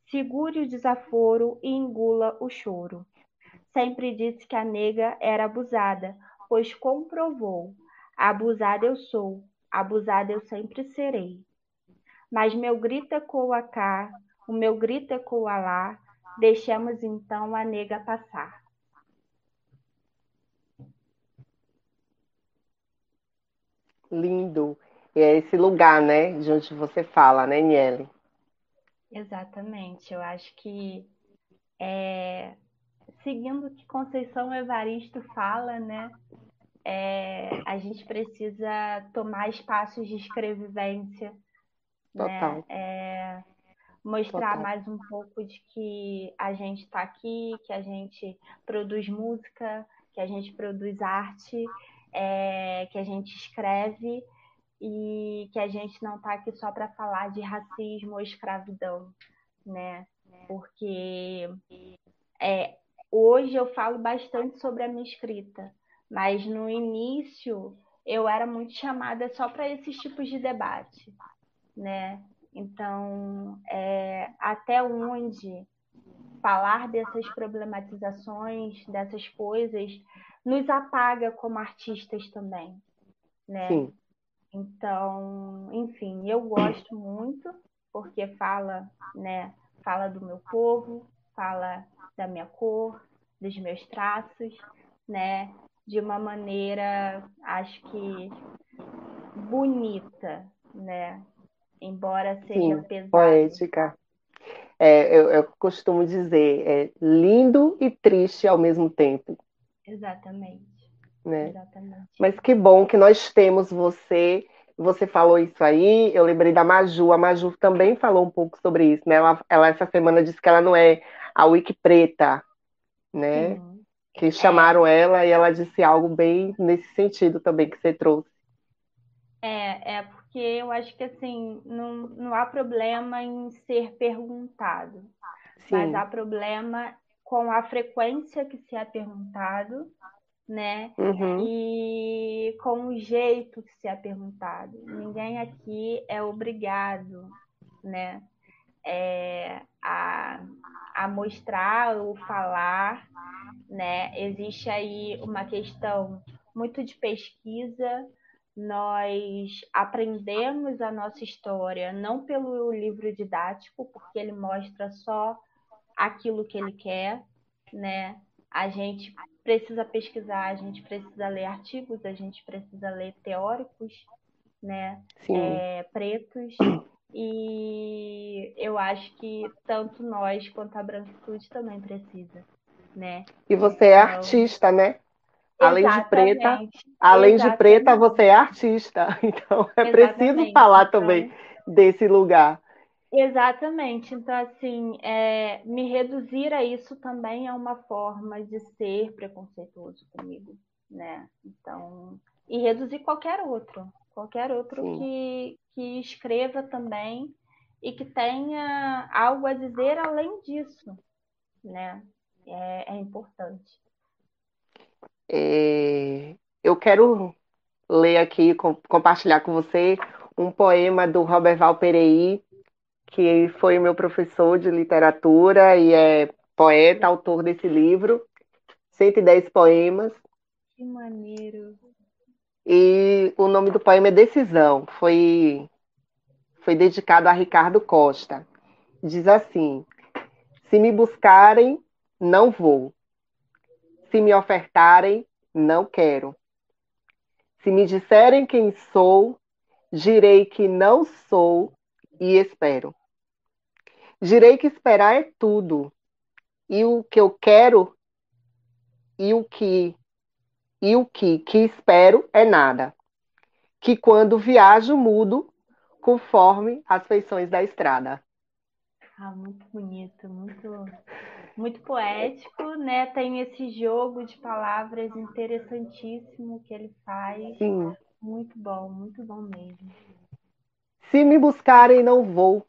Segure o desaforo e engula o choro. Sempre disse que a nega era abusada, pois comprovou. Abusada eu sou, abusada eu sempre serei. Mas meu grito ecoa cá, o meu grito ecoa lá, deixemos então a nega passar. Lindo. E é esse lugar, né, de onde você fala, né, Niele? Exatamente. Eu acho que é, seguindo o que Conceição Evaristo fala, né, é, a gente precisa tomar espaços de escrevivência, Total. né, é, mostrar Total. mais um pouco de que a gente está aqui, que a gente produz música, que a gente produz arte, é, que a gente escreve e que a gente não está aqui só para falar de racismo ou escravidão, né? Porque é, hoje eu falo bastante sobre a minha escrita, mas no início eu era muito chamada só para esses tipos de debate, né? Então, é, até onde falar dessas problematizações, dessas coisas, nos apaga como artistas também, né? Sim. Então, enfim, eu gosto muito porque fala, né, fala do meu povo, fala da minha cor, dos meus traços, né, de uma maneira, acho que bonita, né, embora seja Sim, pesado. poética. É, eu, eu costumo dizer, é lindo e triste ao mesmo tempo, Exatamente, né? exatamente. Mas que bom que nós temos você. Você falou isso aí, eu lembrei da Maju. A Maju também falou um pouco sobre isso, né? Ela, ela essa semana disse que ela não é a Wiki Preta, né? Que chamaram ela e ela disse algo bem nesse sentido também que você trouxe. é, é porque eu acho que assim, não, não há problema em ser perguntado. mas Sim, há problema com a frequência que se é perguntado, né? uhum, E com o jeito que se é perguntado. Ninguém aqui é obrigado, né? É, a, a mostrar ou falar, né? Existe aí uma questão muito de pesquisa. Nós aprendemos a nossa história não pelo livro didático, porque ele mostra só aquilo que ele quer, né? A gente precisa pesquisar, a gente precisa ler artigos, a gente precisa ler teóricos, né? É, pretos. E eu acho que tanto nós quanto a branquitude também precisa, né? E você é Então, artista, né? Além de preta, exatamente, além de preta, exatamente, você é artista. Então é preciso exatamente. falar Então, também desse lugar. Exatamente. Então, assim, é, me reduzir a isso também é uma forma de ser preconceituoso comigo, né? Então, e reduzir qualquer outro, qualquer outro Sim. que, que escreva também e que tenha algo a dizer além disso, né? É, é importante. É, eu quero ler aqui, com- compartilhar com você um poema do Roberval Perei, que foi meu professor de literatura e é poeta, autor desse livro, 110 poemas. Que maneiro. E o nome do poema é Decisão. Foi, foi dedicado a Ricardo Costa. Diz assim: Se me buscarem, não vou. Se me ofertarem, não quero. Se me disserem quem sou, direi que não sou e espero. Direi que esperar é tudo. E o que eu quero e o que e o que que espero é nada. Que quando viajo mudo conforme as feições da estrada. Ah, muito bonito, muito. Muito poético, né? Tem esse jogo de palavras interessantíssimo que ele faz. Sim. Muito bom, muito bom mesmo. Se me buscarem, não vou.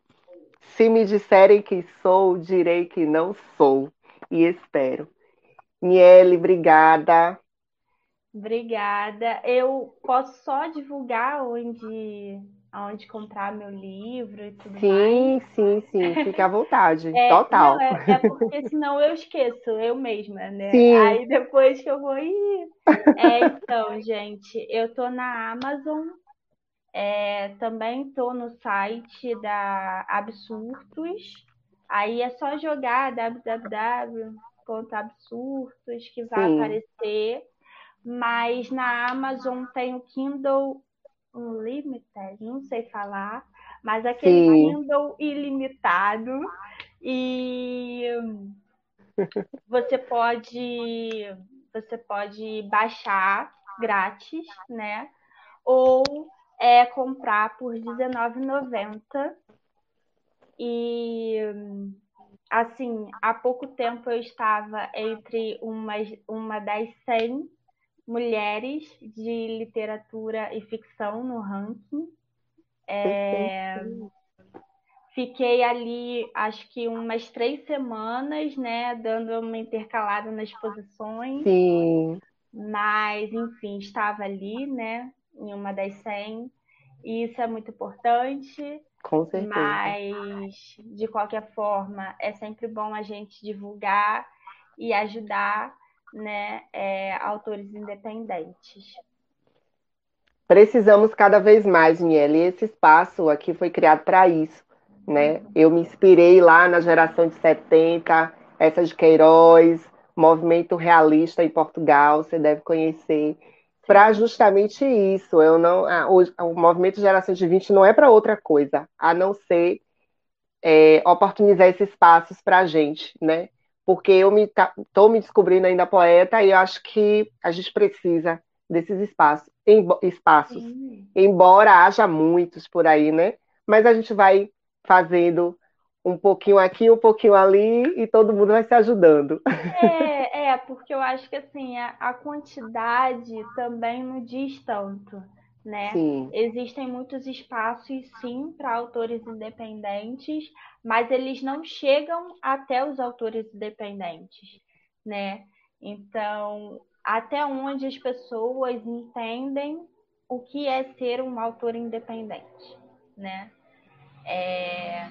Se me disserem que sou, direi que não sou. E espero. Miele, obrigada. Obrigada. Eu posso só divulgar onde, onde comprar meu livro e tudo sim, mais? Sim, sim, sim. Fique à vontade. É, Total. Não, é, é, porque senão eu esqueço, eu mesma, né? Sim. Aí depois que eu vou ir. É, então, gente, eu tô na Amazon. É, também tô no site da Absurdos. Aí é só jogar www.absurdos que vai sim. aparecer mas na Amazon tem o Kindle Unlimited, não sei falar, mas aquele Sim. Kindle ilimitado e você pode você pode baixar grátis, né? Ou é comprar por R$19,90. E assim, há pouco tempo eu estava entre uma, uma das 100 mulheres de literatura e ficção no ranking. É, fiquei ali, acho que umas três semanas, né, dando uma intercalada nas posições. Sim. Mas, enfim, estava ali, né, em uma das 100. E isso é muito importante. Com certeza. Mas, de qualquer forma, é sempre bom a gente divulgar e ajudar né, é, autores independentes. Precisamos cada vez mais, Miele, e esse espaço aqui foi criado para isso. Né? Uhum. Eu me inspirei lá na geração de 70, essa de Queiroz, movimento realista em Portugal, você deve conhecer, para justamente isso. Eu não, a, o, o, movimento geração de 20 não é para outra coisa, a não ser é, oportunizar esses espaços para a gente, né? Porque eu me estou me descobrindo ainda poeta e eu acho que a gente precisa desses espaços, em, espaços, embora haja muitos por aí, né? Mas a gente vai fazendo um pouquinho aqui, um pouquinho ali e todo mundo vai se ajudando. É, é porque eu acho que assim a, a quantidade também não diz tanto né? Sim. Existem muitos espaços, sim, para autores independentes, mas eles não chegam até os autores independentes, né? Então, até onde as pessoas entendem o que é ser um autor independente, né? É...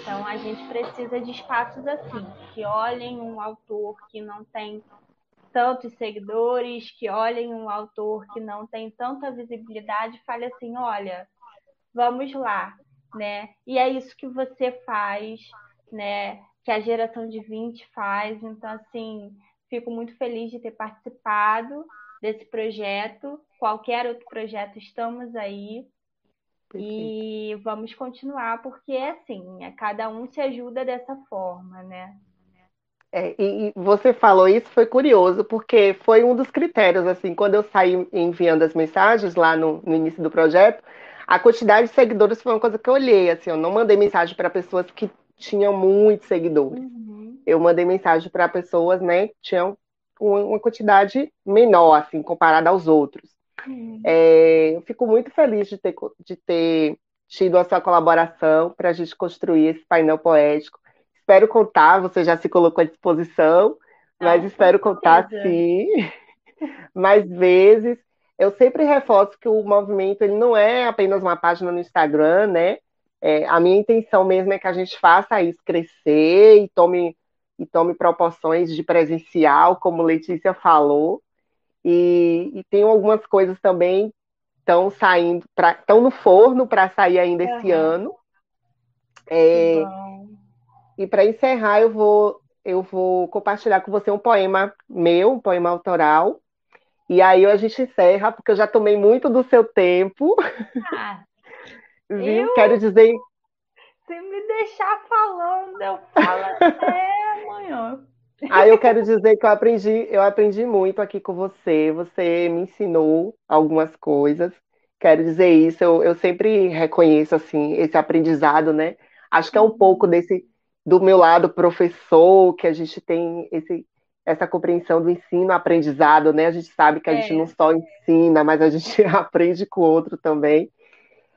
Então, a gente precisa de espaços assim, que olhem um autor que não tem tantos seguidores, que olhem um autor que não tem tanta visibilidade e fale assim, olha, vamos lá, né? E é isso que você faz, né? Que a geração de 20 faz. Então, assim, fico muito feliz de ter participado desse projeto. Qualquer outro projeto, estamos aí. Perfeito. E vamos continuar, porque é assim, é, cada um se ajuda dessa forma, né? É, e, você falou isso, foi curioso, porque foi um dos critérios, assim, quando eu saí enviando as mensagens lá no, no início do projeto, a quantidade de seguidores foi uma coisa que eu olhei, assim, eu não mandei mensagem para pessoas que tinham muitos seguidores. Uhum. Eu mandei mensagem para pessoas, né, que tinham uma quantidade menor, assim, comparada aos outros. Uhum. É, eu fico muito feliz de ter, de ter tido a sua colaboração para a gente construir esse painel poético espero contar, você já se colocou à disposição, mas ah, espero contar sim, mais vezes. Eu sempre reforço que o movimento ele não é apenas uma página no Instagram, né? É, a minha intenção mesmo é que a gente faça isso crescer e tome, e tome proporções de presencial, como Letícia falou. E, e tem algumas coisas também estão saindo, estão no forno para sair ainda uhum. esse ano. É, e para encerrar, eu vou, eu vou compartilhar com você um poema meu, um poema autoral. E aí a gente encerra, porque eu já tomei muito do seu tempo. Ah, Viu? Eu... Quero dizer. Se me deixar falando, eu falo até amanhã. Aí eu quero dizer que eu aprendi, eu aprendi muito aqui com você. Você me ensinou algumas coisas. Quero dizer isso, eu, eu sempre reconheço assim esse aprendizado, né? Acho que é um pouco desse do meu lado professor, que a gente tem esse, essa compreensão do ensino aprendizado, né? A gente sabe que a é. gente não só ensina, mas a gente aprende com o outro também.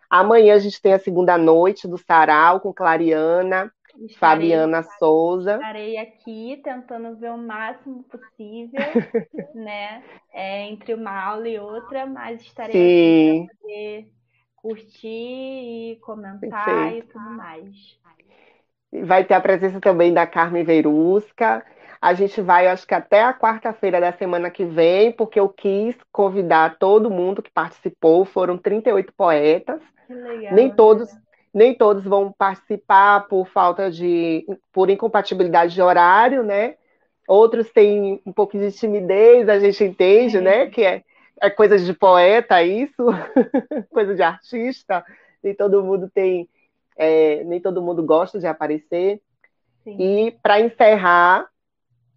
Amanhã a gente tem a segunda noite do Sarau com Clariana, estarei, Fabiana Souza. Estarei aqui tentando ver o máximo possível, né? É, entre uma aula e outra, mas estarei Sim. aqui para poder curtir e comentar Perfeito. e tudo mais. Vai ter a presença também da Carmen Verusca. A gente vai, acho que até a quarta-feira da semana que vem, porque eu quis convidar todo mundo que participou. Foram 38 poetas. Legal, nem todos, né? nem todos vão participar por falta de, por incompatibilidade de horário, né? Outros têm um pouco de timidez, a gente entende, é. né? Que é, é coisa de poeta isso, coisa de artista. Nem todo mundo tem é, nem todo mundo gosta de aparecer. Sim. E para encerrar,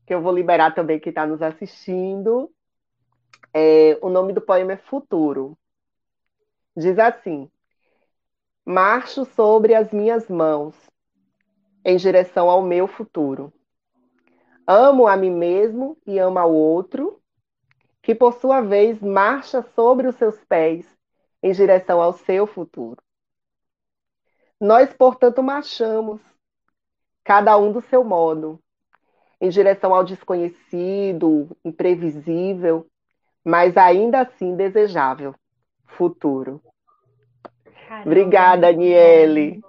que eu vou liberar também quem está nos assistindo, é, o nome do poema é Futuro. Diz assim: Marcho sobre as minhas mãos, em direção ao meu futuro. Amo a mim mesmo e amo ao outro, que por sua vez marcha sobre os seus pés, em direção ao seu futuro. Nós, portanto, marchamos, cada um do seu modo, em direção ao desconhecido, imprevisível, mas ainda assim desejável futuro. Caramba, Obrigada, Aniele.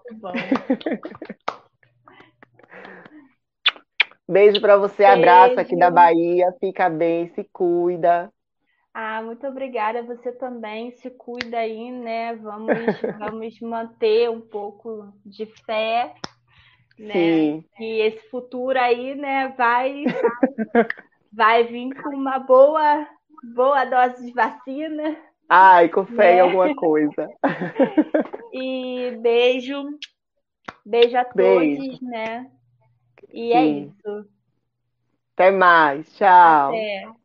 Beijo para você, Beijo. abraço aqui da Bahia. Fica bem, se cuida. Ah, muito obrigada. Você também se cuida aí, né? Vamos, vamos manter um pouco de fé, né? Sim. Que esse futuro aí, né, vai, vai vir com uma boa, boa dose de vacina. Ai, com fé né? em alguma coisa. E beijo, beijo a beijo. todos, né? E é Sim. é isso. Até mais, tchau. Até.